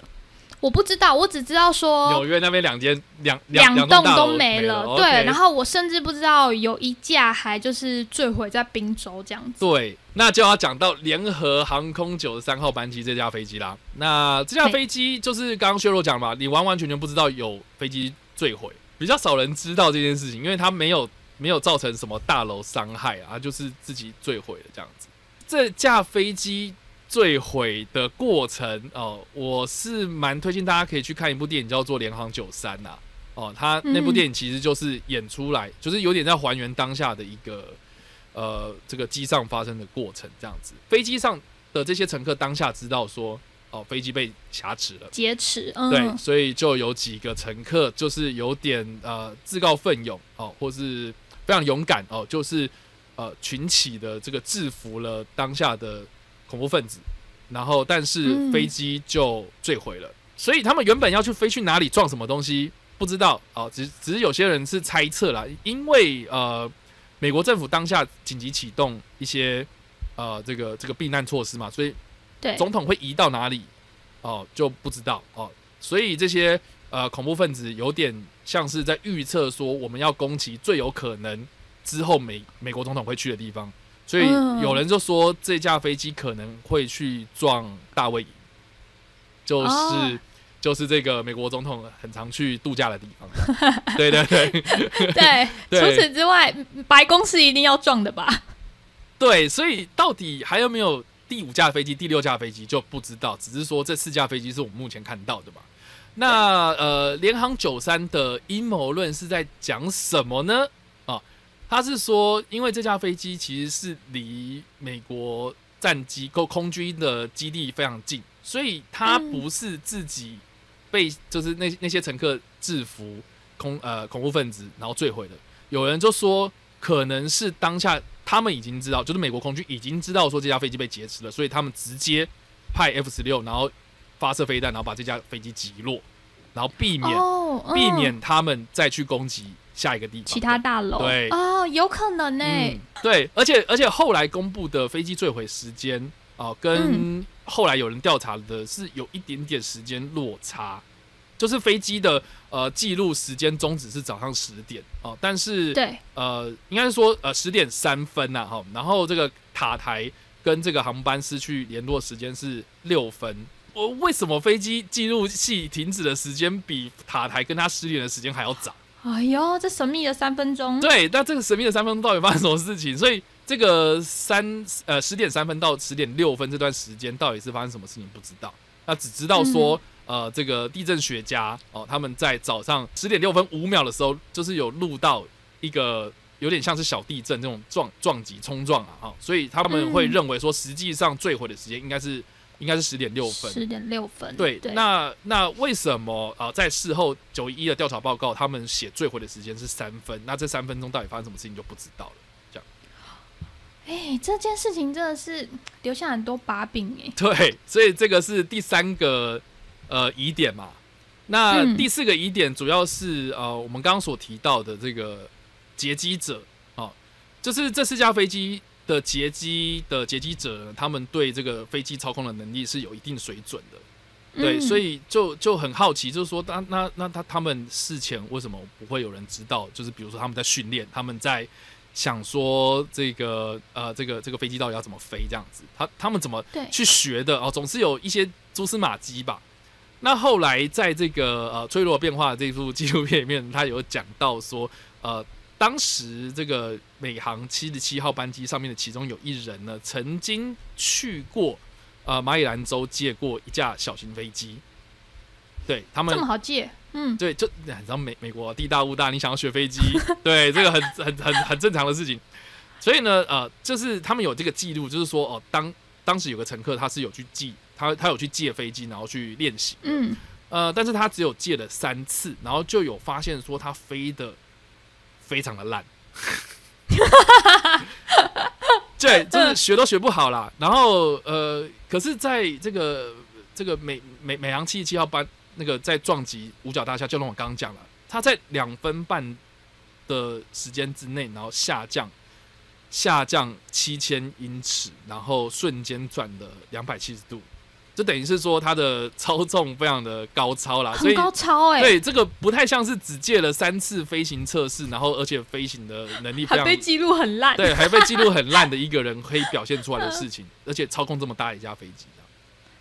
我不知道，我只知道说纽约那边两间两两栋栋都没了，对，然后后我甚至不知道有一架还就是坠毁在宾州这样子。对，那就要讲到联合航空九十三号班机这架飞机啦。那这架飞机就是刚刚薛若讲嘛，你完完全全不知道有飞机坠毁，比较少人知道这件事情，因为它没有没有造成什么大楼伤害啊，就是自己坠毁了这样子。这架飞机坠毁的过程哦，我是蛮推荐大家可以去看一部电影，叫做《联航九三》呐。哦，他那部嗯电影其实就是演出来，就是有点在还原当下的一个呃这个机上发生的过程这样子。飞机上的这些乘客当下知道说，哦，飞机被挟持了。劫持，嗯，对，所以就有几个乘客就是有点呃自告奋勇哦，或是非常勇敢哦，就是呃群起的这个制服了当下的恐怖分子，然后但是嗯。飞机就坠毁了，所以他们原本要去飞去哪里撞什么东西不知道哦，只只是有些人是猜测啦，因为呃美国政府当下紧急启动一些呃这个这个避难措施嘛，所以对，总统会移到哪里哦就不知道哦，所以这些呃恐怖分子有点像是在预测说我们要攻击最有可能之后美美国总统会去的地方，所以嗯有人就说这架飞机可能会去撞大卫营，就是。哦就是这个美国总统很常去度假的地方，对对对对，对 除此之外，白宫是一定要撞的吧？对，所以到底还有没有第五架飞机、第六架飞机就不知道，只是说这四架飞机是我们目前看到的嘛。那呃，联航九三的阴谋论是在讲什么呢？啊，他是说，因为这架飞机其实是离美国战机空空军的基地非常近，所以它嗯不是自己被就是那那些乘客制服恐呃恐怖分子，然后坠毁的。有人就说，可能是当下他们已经知道，就是美国空军已经知道说这架飞机被劫持了，所以他们直接派 F 十六，然后发射飞弹，然后把这架飞机击落，然后避免、避免他们再去攻击下一个地方。其他大楼，对哦，有可能呢、嗯，对，而且而且后来公布的飞机坠毁时间啊、跟后来有人调查的是有一点点时间落差，就是飞机的呃记录时间终止是早上十点哦、但是对，呃应该是说呃十点三分呐、哈，然后这个塔台跟这个航班失去联络时间是六分。我为什么飞机记录器停止的时间比塔台跟它失联的时间还要早？哎呦，这神秘的三分钟，对，那这个神秘的三分钟到底发生什么事情？所以这个三呃十点三分到十点六分这段时间到底是发生什么事情不知道，那只知道说、呃这个地震学家哦他们在早上十点六分五秒的时候，就是有录到一个有点像是小地震这种撞撞击冲撞啊哈、所以他们会嗯。认为说实际上坠毁的时间应该是应该是十点六分，十点六分，对，对，那那为什么啊、呃在事后九一一的调查报告，他们写坠毁的时间是三分？那这三分钟到底发生什么事情就不知道了。这样哎，这件事情真的是留下很多把柄哎，对，所以这个是第三个呃疑点嘛。那嗯第四个疑点主要是呃我们刚刚所提到的这个劫机者哦，就是这四架飞机的劫机的劫机者，他们对这个飞机操控的能力是有一定水准的。对，嗯所以就就很好奇，就是说，那那那他他们事前为什么不会有人知道？就是比如说他们在训练，他们在想说这个呃这个这个飞机到底要怎么飞这样子，他他们怎么去学的哦？总是有一些蛛丝马迹吧。那后来在这个呃《脆弱变化》这部纪录片里面，他有讲到说，呃，当时这个美航七十七号班机上面的其中有一人呢，曾经去过呃马里兰州借过一架小型飞机，对他们这么好借，嗯，对，就你知道美美国地大物大，你想要学飞机，对，这个很很很很正常的事情。所以呢，呃，就是他们有这个记录，就是说，哦，当当时有个乘客他是有去借，他他有去借飞机，然后去练习，嗯，呃，但是他只有借了三次，然后就有发现说他飞的非常的烂，对，就是学都学不好啦。然后呃，可是在这个这个美美美航七十七号班那个在撞击五角大厦，就像我刚刚讲了，他在两分半的时间之内，然后下降下降七千英尺，然后瞬间转了两百七十度，就等于是说它的操纵非常的高超啦，所以很高超哎、对这个不太像是只借了三次飞行测试，然后而且飞行的能力非常还被记录很烂，对，还被记录很烂的一个人可以表现出来的事情，而且操控这么大一架飞机，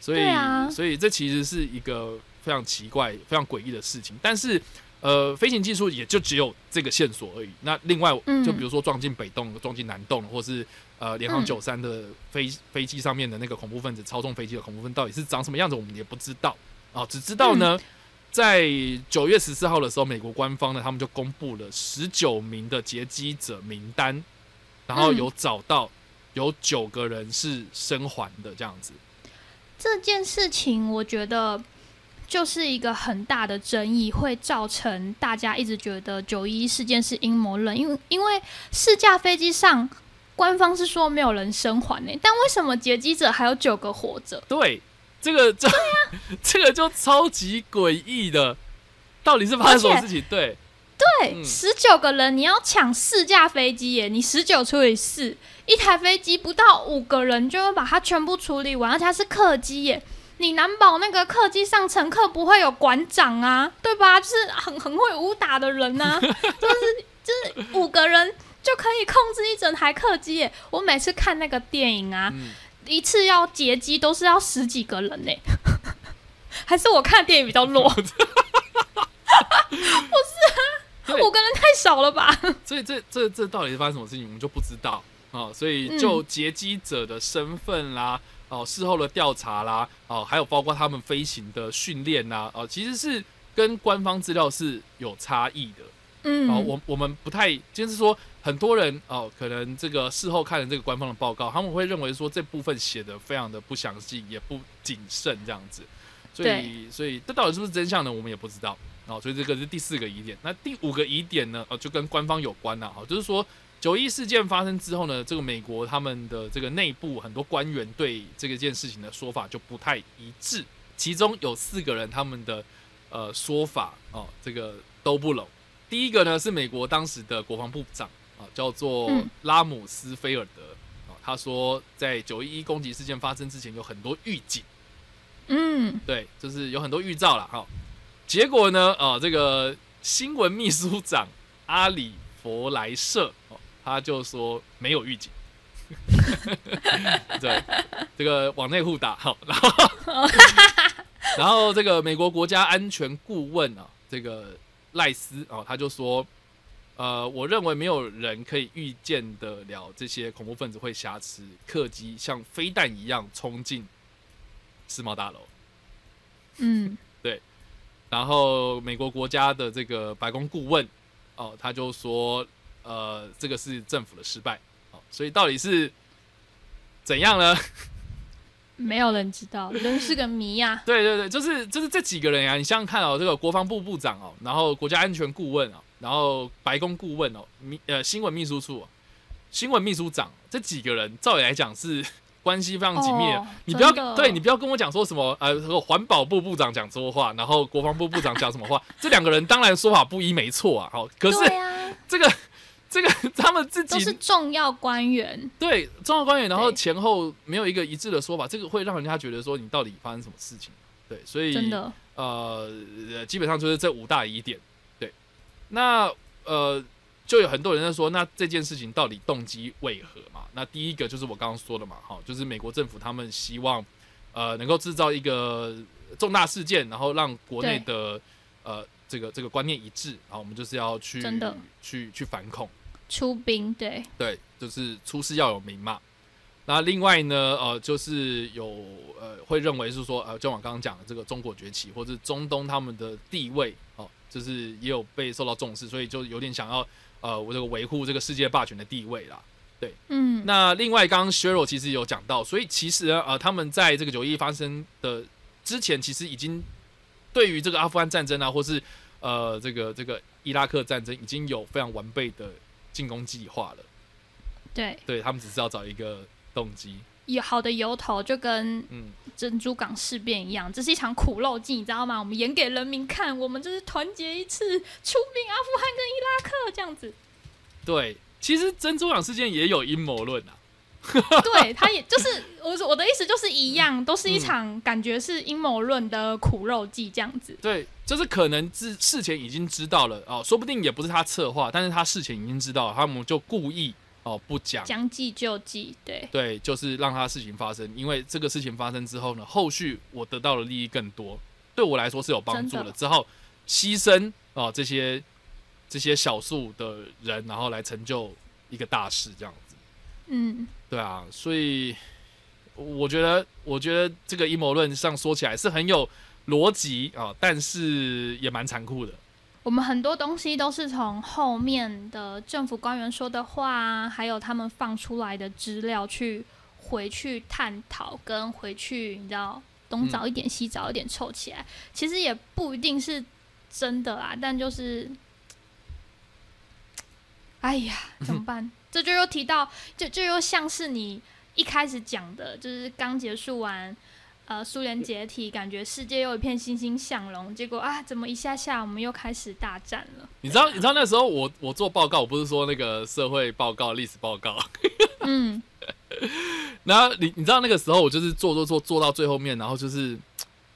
所以、啊所以这其实是一个非常奇怪、非常诡异的事情。但是，呃，飞行技术也就只有这个线索而已。那另外，嗯就比如说撞进北洞、撞进南洞，或是呃联航嗯九三的飞、飞机上面的那个恐怖分子操纵飞机的恐怖分子到底是长什么样子，我们也不知道啊，只知道嗯呢。在九月十四号的时候，美国官方呢，他们就公布了十九名的劫机者名单，然后嗯有找到有九个人是生还的这样子。这件事情，我觉得就是一个很大的争议，会造成大家一直觉得九一一事件是阴谋论，因为因为四架飞机上官方是说没有人生还呢、但为什么劫机者还有九个活着？对，这个这、这个就超级诡异的，到底是发生什么事情？对，对，嗯十九个人你要抢四架飞机耶，你十九除以四，一台飞机不到五个人就会把它全部处理完，而且它是客机耶。你难保那个客机上乘客不会有馆长啊，对吧？就是很很会武打的人呐、就是就是五个人就可以控制一整台客机耶。我每次看那个电影啊，嗯，一次要劫机都是要十几个人呢，还是我看的电影比较弱？不是啊五个人太少了吧？所以这这这到底是发生什么事情，我们就不知道啊、所以嗯就劫机者的身份啦，哦、事后的调查啦，哦、还有包括他们飞行的训练啦，哦、其实是跟官方资料是有差异的。嗯，哦，我我们不太，就是说很多人哦，可能这个事后看了这个官方的报告，他们会认为说这部分写的非常的不详细，也不谨慎这样子，所以所以这到底是不是真相呢？我们也不知道。哦，所以这个是第四个疑点。那第五个疑点呢？哦，就跟官方有关了、哦，就是说九一事件发生之后呢，这个美国他们的这个内部很多官员对这个件事情的说法就不太一致，其中有四个人他们的呃说法哦，这个都不拢。第一个呢是美国当时的国防部长啊，叫做嗯拉姆斯菲尔德啊，他说在九一一攻击事件发生之前有很多预警，嗯，对，就是有很多预兆了哈。结果呢，啊，这个新闻秘书长阿里佛莱舍哦，他就说没有预警。对，这个往内互打好，然后然后这个美国国家安全顾问啊，这个赖斯啊，他就说，呃，我认为没有人可以预见得了这些恐怖分子会挟持客机像飞弹一样冲进世贸大楼。嗯，对然后美国国家的这个白宫顾问哦，他就说，呃，这个是政府的失败哦，所以到底是怎样呢？没有人知道，人是个谜呀、对对对，就是就是这几个人啊，你想想看哦，这个国防部部长哦，然后国家安全顾问哦，然后白宫顾问哦，秘呃新闻秘书处、哦、新闻秘书长这几个人，照理来讲是 关系非常紧密的。哦你不要对你不要跟我讲说什么呃，这个环保部部长讲错话，然后国防部部长讲什么话，这两个人当然说法不一没错啊。好，可是啊，这个这个 他们自己都是重要官员，对重要官员，然后前后没有一个一致的说法，这个会让人家觉得说你到底发生什么事情？对，所以真的，呃，基本上就是这五大疑点。对，那呃，就有很多人在说，那这件事情到底动机为何嘛？那第一个就是我刚刚说的嘛，哈，就是美国政府他们希望呃能够制造一个重大事件，然后让国内的呃这个这个观念一致，然后我们就是要去真的去去反恐。出兵，对，对，就是出事要有名嘛。那另外呢，呃，就是有呃会认为是说，呃，就我刚刚讲的这个中国崛起，或者中东他们的地位哦，就是也有被受到重视，所以就有点想要呃，我这个维护这个世界霸权的地位啦。对嗯，那另外，刚刚 Sheryl 其实有讲到，所以其实呃，他们在这个九一发生的之前，其实已经对于这个阿富汗战争啊，或是呃这个这个伊拉克战争，已经有非常完备的进攻计划了。对，对他们只是要找一个动机，有好的由头，就跟嗯，珍珠港事变一样，这是一场苦肉计，你知道吗？我们演给人民看，我们就是团结一次，出兵阿富汗跟伊拉克这样子。对。其实珍珠港事件也有阴谋论啊，对，他也就是我我的意思就是一样，都是一嗯场感觉是阴谋论的苦肉计这样子。对，就是可能之事前已经知道了哦，说不定也不是他策划，但是他事前已经知道了，他们就故意哦不讲，将计就计，对，对，就是让他事情发生，因为这个事情发生之后呢，后续我得到的利益更多，对我来说是有帮助的，之后牺牲哦这些这些少数的人，然后来成就一个大事，这样子。嗯，对啊，所以我觉得，我觉得这个阴谋论上说起来是很有逻辑啊，但是也蛮残酷的。我们很多东西都是从后面的政府官员说的话啊，还有他们放出来的资料去回去探讨，跟回去你知道东找一点西找一点凑起来，其实也不一定是真的啦，但就是，哎呀，怎么办？这就又提到，就就又像是你一开始讲的，就是刚结束完。呃，苏联解体，感觉世界又一片欣欣向荣。结果啊，怎么一下下我们又开始大战了？你知道，你知道那时候我我做报告，我不是说那个社会报告、历史报告，嗯，然后你你知道那个时候我就是做做做做到最后面，然后就是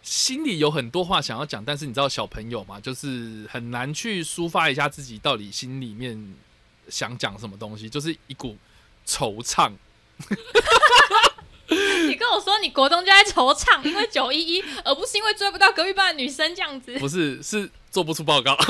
心里有很多话想要讲，但是你知道小朋友嘛，就是很难去抒发一下自己到底心里面想讲什么东西，就是一股惆怅。你跟我说你国中就在惆怅，因为九一一，而不是因为追不到隔壁班的女生这样子，不是，是做不出报告。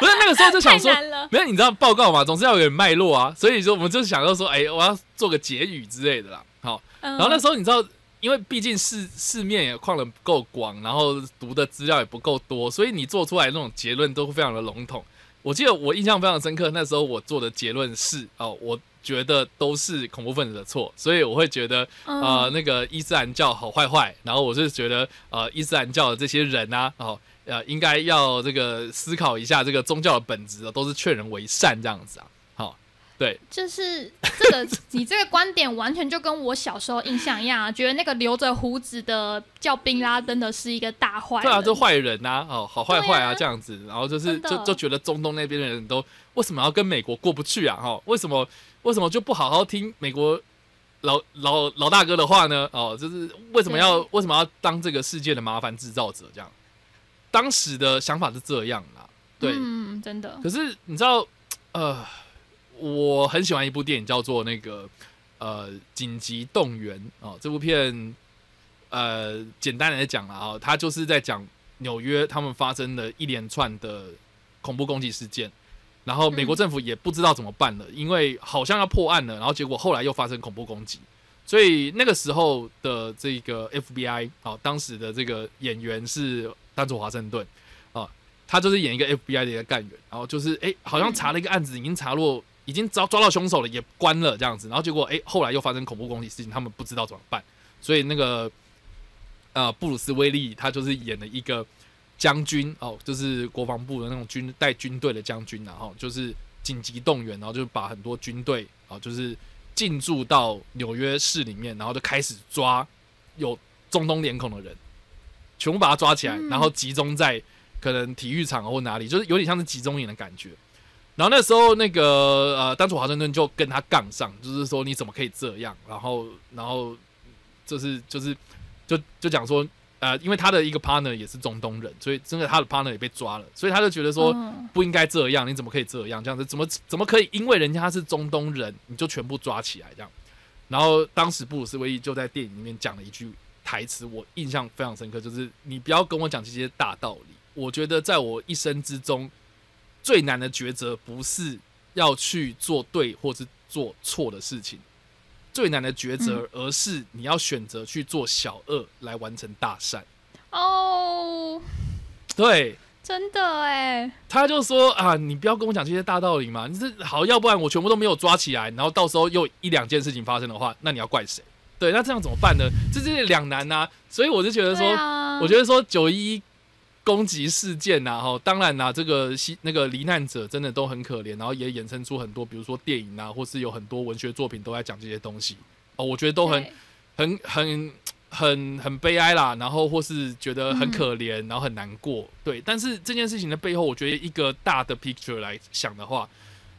不是那个时候就想说。没有你知道报告嘛，总是要有点脉络啊，所以说我们就想到说，哎、我要做个结语之类的啦。好，然然后那时候你知道，因为毕竟市市面也框的不够广，然后读的资料也不够多，所以你做出来那种结论都非常的笼统。我记得我印象非常深刻，那时候我做的结论是，哦，我觉得都是恐怖分子的错，所以我会觉得嗯呃，那个伊斯兰教好坏坏，然后我是觉得呃，伊斯兰教的这些人啊，哦，呃，应该要这个思考一下这个宗教的本质啊，都是劝人为善这样子啊。好、对，就是这个，你这个观点完全就跟我小时候印象一样啊，觉得那个留着胡子的叫宾拉登的是一个大坏人。对啊，就坏人呐、哦，好坏坏啊啊这样子，然后就是就就觉得中东那边的人都为什么要跟美国过不去啊？哈、为什么为什么就不好好听美国老老老大哥的话呢？哦，就是为什么要为什么要当这个世界的麻烦制造者这样？当时的想法是这样啦，对。嗯，真的，可是你知道，呃，我很喜欢一部电影叫做那个呃《紧急动员》哦，这部片呃简单来讲了啊，它就是在讲纽约他们发生的一连串的恐怖攻击事件，然后美国政府也不知道怎么办了，因为好像要破案了，然后结果后来又发生恐怖攻击。所以那个时候的这个 FBI 啊、当时的这个演员是丹佐华盛顿啊、他就是演一个 FBI 的一个干员，然后就是哎、诶好像查了一个案子，已经查落，已经抓抓到凶手了，也关了这样子，然后结果哎、诶后来又发生恐怖攻击事情，他们不知道怎么办，所以那个呃布鲁斯威利他就是演了一个将军哦，就是国防部的那种军带军队的将军、然后就是紧急动员，然后就把很多军队啊、就是进驻到纽约市里面，然后就开始抓有中东脸孔的人，全部把他抓起来，嗯然后集中在可能体育场或哪里，就是有点像是集中营的感觉。然后那时候那个呃，当初华盛顿就跟他杠上，就是说你怎么可以这样？然后然后就是就是就就讲说。呃，因为他的一个 partner 也是中东人，所以真的他的 partner 也被抓了，所以他就觉得说嗯不应该这样，你怎么可以这样？这样子怎么怎么可以？因为人家是中东人，你就全部抓起来这样？然后当时布鲁斯威利就在电影里面讲了一句台词，我印象非常深刻，就是你不要跟我讲这些大道理。我觉得在我一生之中最难的抉择，不是要去做对或是做错的事情。最难的抉择，而是你要选择去做小恶来完成大善。哦，对，真的哎，他就说啊，你不要跟我讲这些大道理嘛，你这好，要不然我全部都没有抓起来，然后到时候又一两件事情发生的话，那你要怪谁？对，那这样怎么办呢？这就是两难呐、所以我就觉得说，啊，我觉得说九一攻击事件呐、哈，当然啦、这个西那个罹难者真的都很可怜，然后也衍生出很多，比如说电影啊，或是有很多文学作品都在讲这些东西哦，我觉得都很很很很很悲哀啦，然后或是觉得很可怜，然后很难过，对。但是这件事情的背后，我觉得一个大的 picture 来想的话，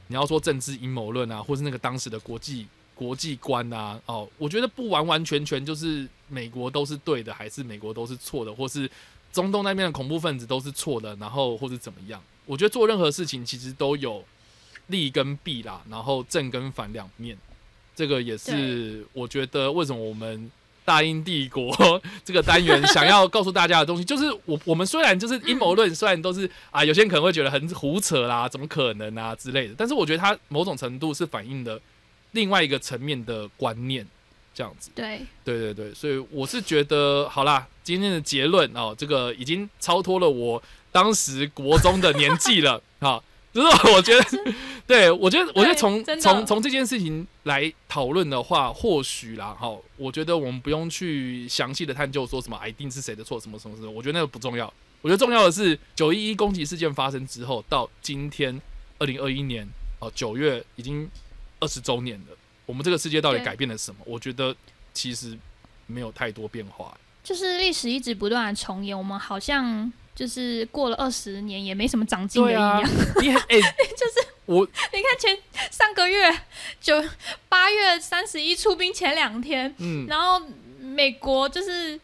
你要说政治阴谋论啊，或是那个当时的国际国际观啊，哦，我觉得不完完全全就是美国都是对的，还是美国都是错的，或是中东那边的恐怖分子都是错的，然后或者怎么样？我觉得做任何事情其实都有利跟弊啦，然后正跟反两面。这个也是我觉得为什么我们大英帝国这个单元想要告诉大家的东西，就是我我们虽然就是阴谋论，虽然都是啊，有些人可能会觉得很胡扯啦，怎么可能啊之类的，但是我觉得它某种程度是反映了另外一个层面的观念，这样子。对，对对对，所以我是觉得，好啦，今天的结论哦，这个已经超脱了我当时国中的年纪了 啊。就是我觉得，对我觉得，我觉得从从从这件事情来讨论的话，或许啦，哈，我觉得我们不用去详细的探究说什么一定是谁的错，什么什么什么，我觉得那个不重要。我觉得重要的是九一一攻击事件发生之后，到今天二零二一年哦九月已经二十周年了，我们这个世界到底改变了什么？我觉得其实没有太多变化。就是历史一直不断的重演，我们好像就是过了二十年也没什么长进的一样。，你很哎，就是我你看前上个月九八月三十一出兵前两天，嗯，然后美国就是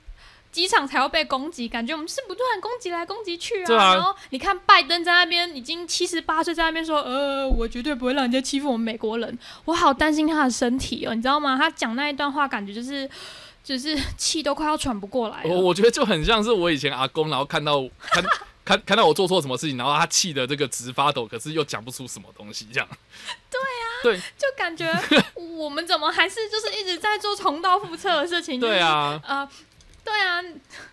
机场才要被攻击，感觉我们是不断攻击来攻击去啊。啊然后你看拜登在那边已经七十八岁，在那边说，呃，我绝对不会让人家欺负我们美国人，我好担心他的身体哦，你知道吗？他讲那一段话，感觉就是就是 气都快要喘不过来了。我我觉得就很像是我以前阿公，然后看到看看看到我做错什么事情，然后他气的这个直发抖，可是又讲不出什么东西，这样。对啊，对就感觉 我们怎么还是就是一直在做重蹈覆辙的事情？对，啊，呃，对啊，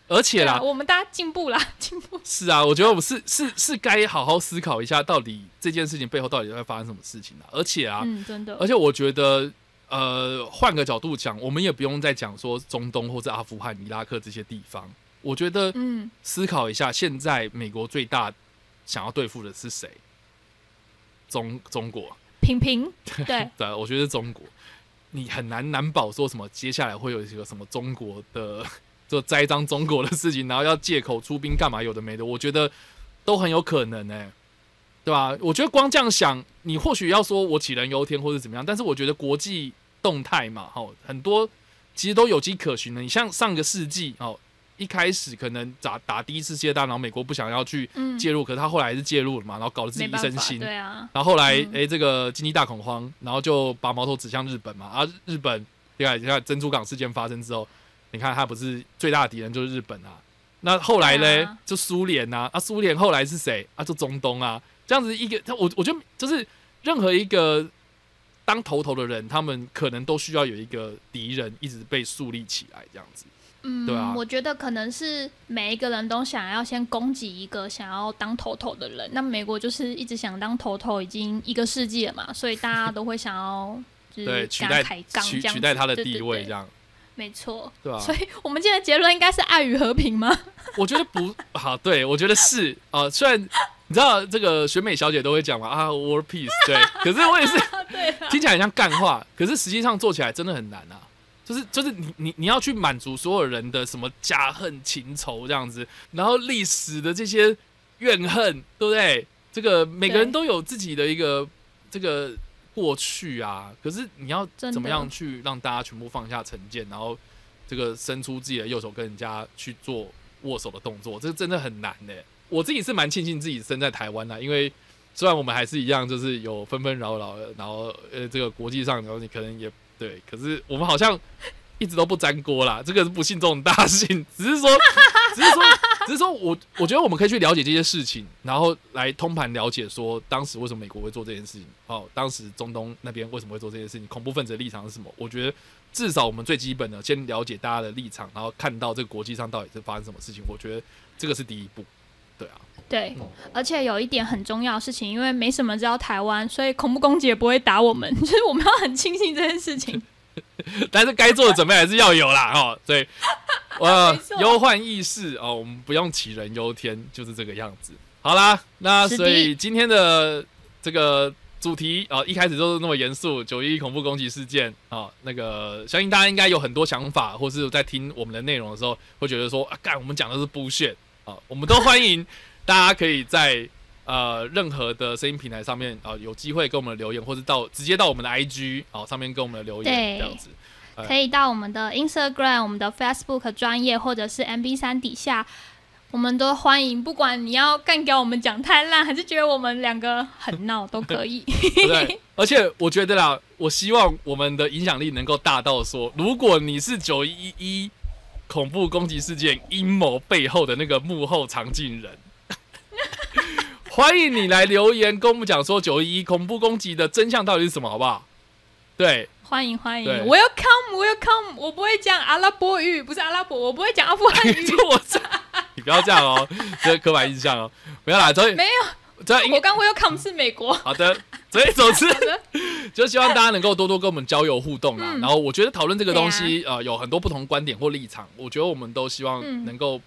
而且啦啊，，我们大家进步啦，进步。是啊，我觉得我们是是是该好好思考一下，到底这件事情背后到底在发生什么事情啊？而且啊，嗯，真的而，且我觉得，呃，换个角度讲，我们也不用再讲说中东或者阿富汗、伊拉克这些地方。我觉得嗯，思考一下，现在美国最大想要对付的是谁？中中国，平平，对，对，我觉得是中国。你很难难保说什么接下来会有一个什么中国的就栽赃中国的事情，然后要借口出兵干嘛有的没的，我觉得都很有可能呢、对吧？我觉得光这样想，你或许要说我杞人忧天或者怎么样，但是我觉得国际动态嘛，哈，很多其实都有迹可循的。你像上个世纪哦，一开始可能打打第一次世界大战，然后美国不想要去嗯，介入，可是他后来还是介入了嘛，然后搞得自己一身腥。对啊，然后后来，嗯哎、这个经济大恐慌，然后就把矛头指向日本嘛。啊，日本，对啊，你看珍珠港事件发生之后，你看他不是最大的敌人就是日本啊。那后来呢，啊就苏联呐，啊，苏联后来是谁啊？就中东啊，这样子一个，他我我觉得就是任何一个当头头的人，他们可能都需要有一个敌人一直被树立起来，这样子。嗯，对啊我觉得可能是每一个人都想要先攻击一个想要当头头的人。那美国就是一直想当头头，已经一个世纪了嘛，所以大家都会想要就对，是取代取取代他的地位，这样没错。对啊、所以我们今天的结论应该是爱与和平吗？我觉得不好，对我觉得是啊、虽然你知道这个选美小姐都会讲嘛啊，war peace，对，可是我也是 对啊，听起来很像干话，可是实际上做起来真的很难啊。就是就是你你你要去满足所有人的什么家恨情仇这样子，然后历史的这些怨恨，对不对？这个每个人都有自己的一个这个过去啊，可是你要怎么样去让大家全部放下成见，然后这个伸出自己的右手跟人家去做握手的动作，这个真的很难的。我自己是蛮庆幸自己生在台湾的，因为虽然我们还是一样，就是有纷纷扰扰，然后呃，这个国际上，然后你可能也对，可是我们好像一直都不沾锅啦，这个是不幸中的大幸，只是说，只是说，只是说我我觉得我们可以去了解这些事情，然后来通盘了解说当时为什么美国会做这件事情，哦，当时中东那边为什么会做这件事情，恐怖分子的立场是什么？我觉得至少我们最基本的先了解大家的立场，然后看到这个国际上到底是发生什么事情，我觉得这个是第一步。对啊，对嗯，而且有一点很重要的事情，因为没什么知道台湾，所以恐怖攻击也不会打我们，就是我们要很庆幸这件事情。但是该做的准备还是要有啦，哦，对，忧患意识哦，我们不用杞人忧天，就是这个样子。好啦，那所以今天的这个主题啊、哦，一开始就是那么严肃，九一恐怖攻击事件啊、哦，那个相信大家应该有很多想法，或是在听我们的内容的时候，会觉得说啊，干，我们讲的是 bullshit 啊，我们都欢迎大家可以在。呃，任何的声音平台上面啊、有机会跟我们留言，或是到直接到我们的 IG 啊、上面跟我们留言这样子。呃可以到我们的 Instagram、我们的 Facebook 专业，或者是 MB 三底下，我们都欢迎。不管你要干掉我们讲太烂，还是觉得我们两个很闹，都可以。对？而且我觉得啦，我希望我们的影响力能够大到说，如果你是九一一恐怖攻击事件阴谋背后的那个幕后藏镜人，欢迎你来留言跟我们讲说九一一恐怖攻击的真相到底是什么，好不好？对，欢迎欢迎对，Welcome Welcome。我不会讲阿拉伯语，不是阿拉伯，我不会讲阿富汗语。这 我这你不要这样哦，这刻板印象哦，不要啦，所以没有，这 我刚 Welcome 是美国。好的，所以总之 就希望大家能够多多跟我们交友互动啦。嗯然后我觉得讨论这个东西，呃，有很多不同观点或立场，我觉得我们都希望嗯能够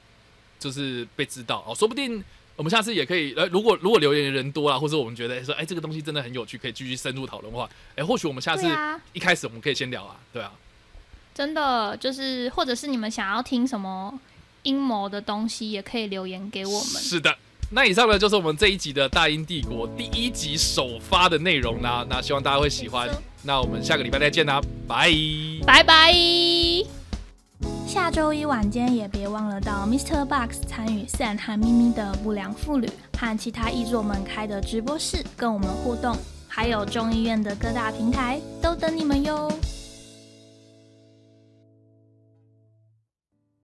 就是被知道哦，说不定。我们下次也可以，呃，如果如果留言的人多了，或者我们觉得说，哎、这个东西真的很有趣，可以继续深入讨论的话，哎、或许我们下次一开始我们可以先聊啊，对啊，真的就是，或者是你们想要听什么阴谋的东西，也可以留言给我们。是的。那以上呢就是我们这一集的大英帝国第一集首发的内容啦，那希望大家会喜欢。那我们下个礼拜再见啦，拜。拜拜。下周一晚间也别忘了到 Mr. Box 参与 Sam 和咪咪的不良妇女和其他译作们开的直播室，跟我们互动。还有众议院的各大平台都等你们哟。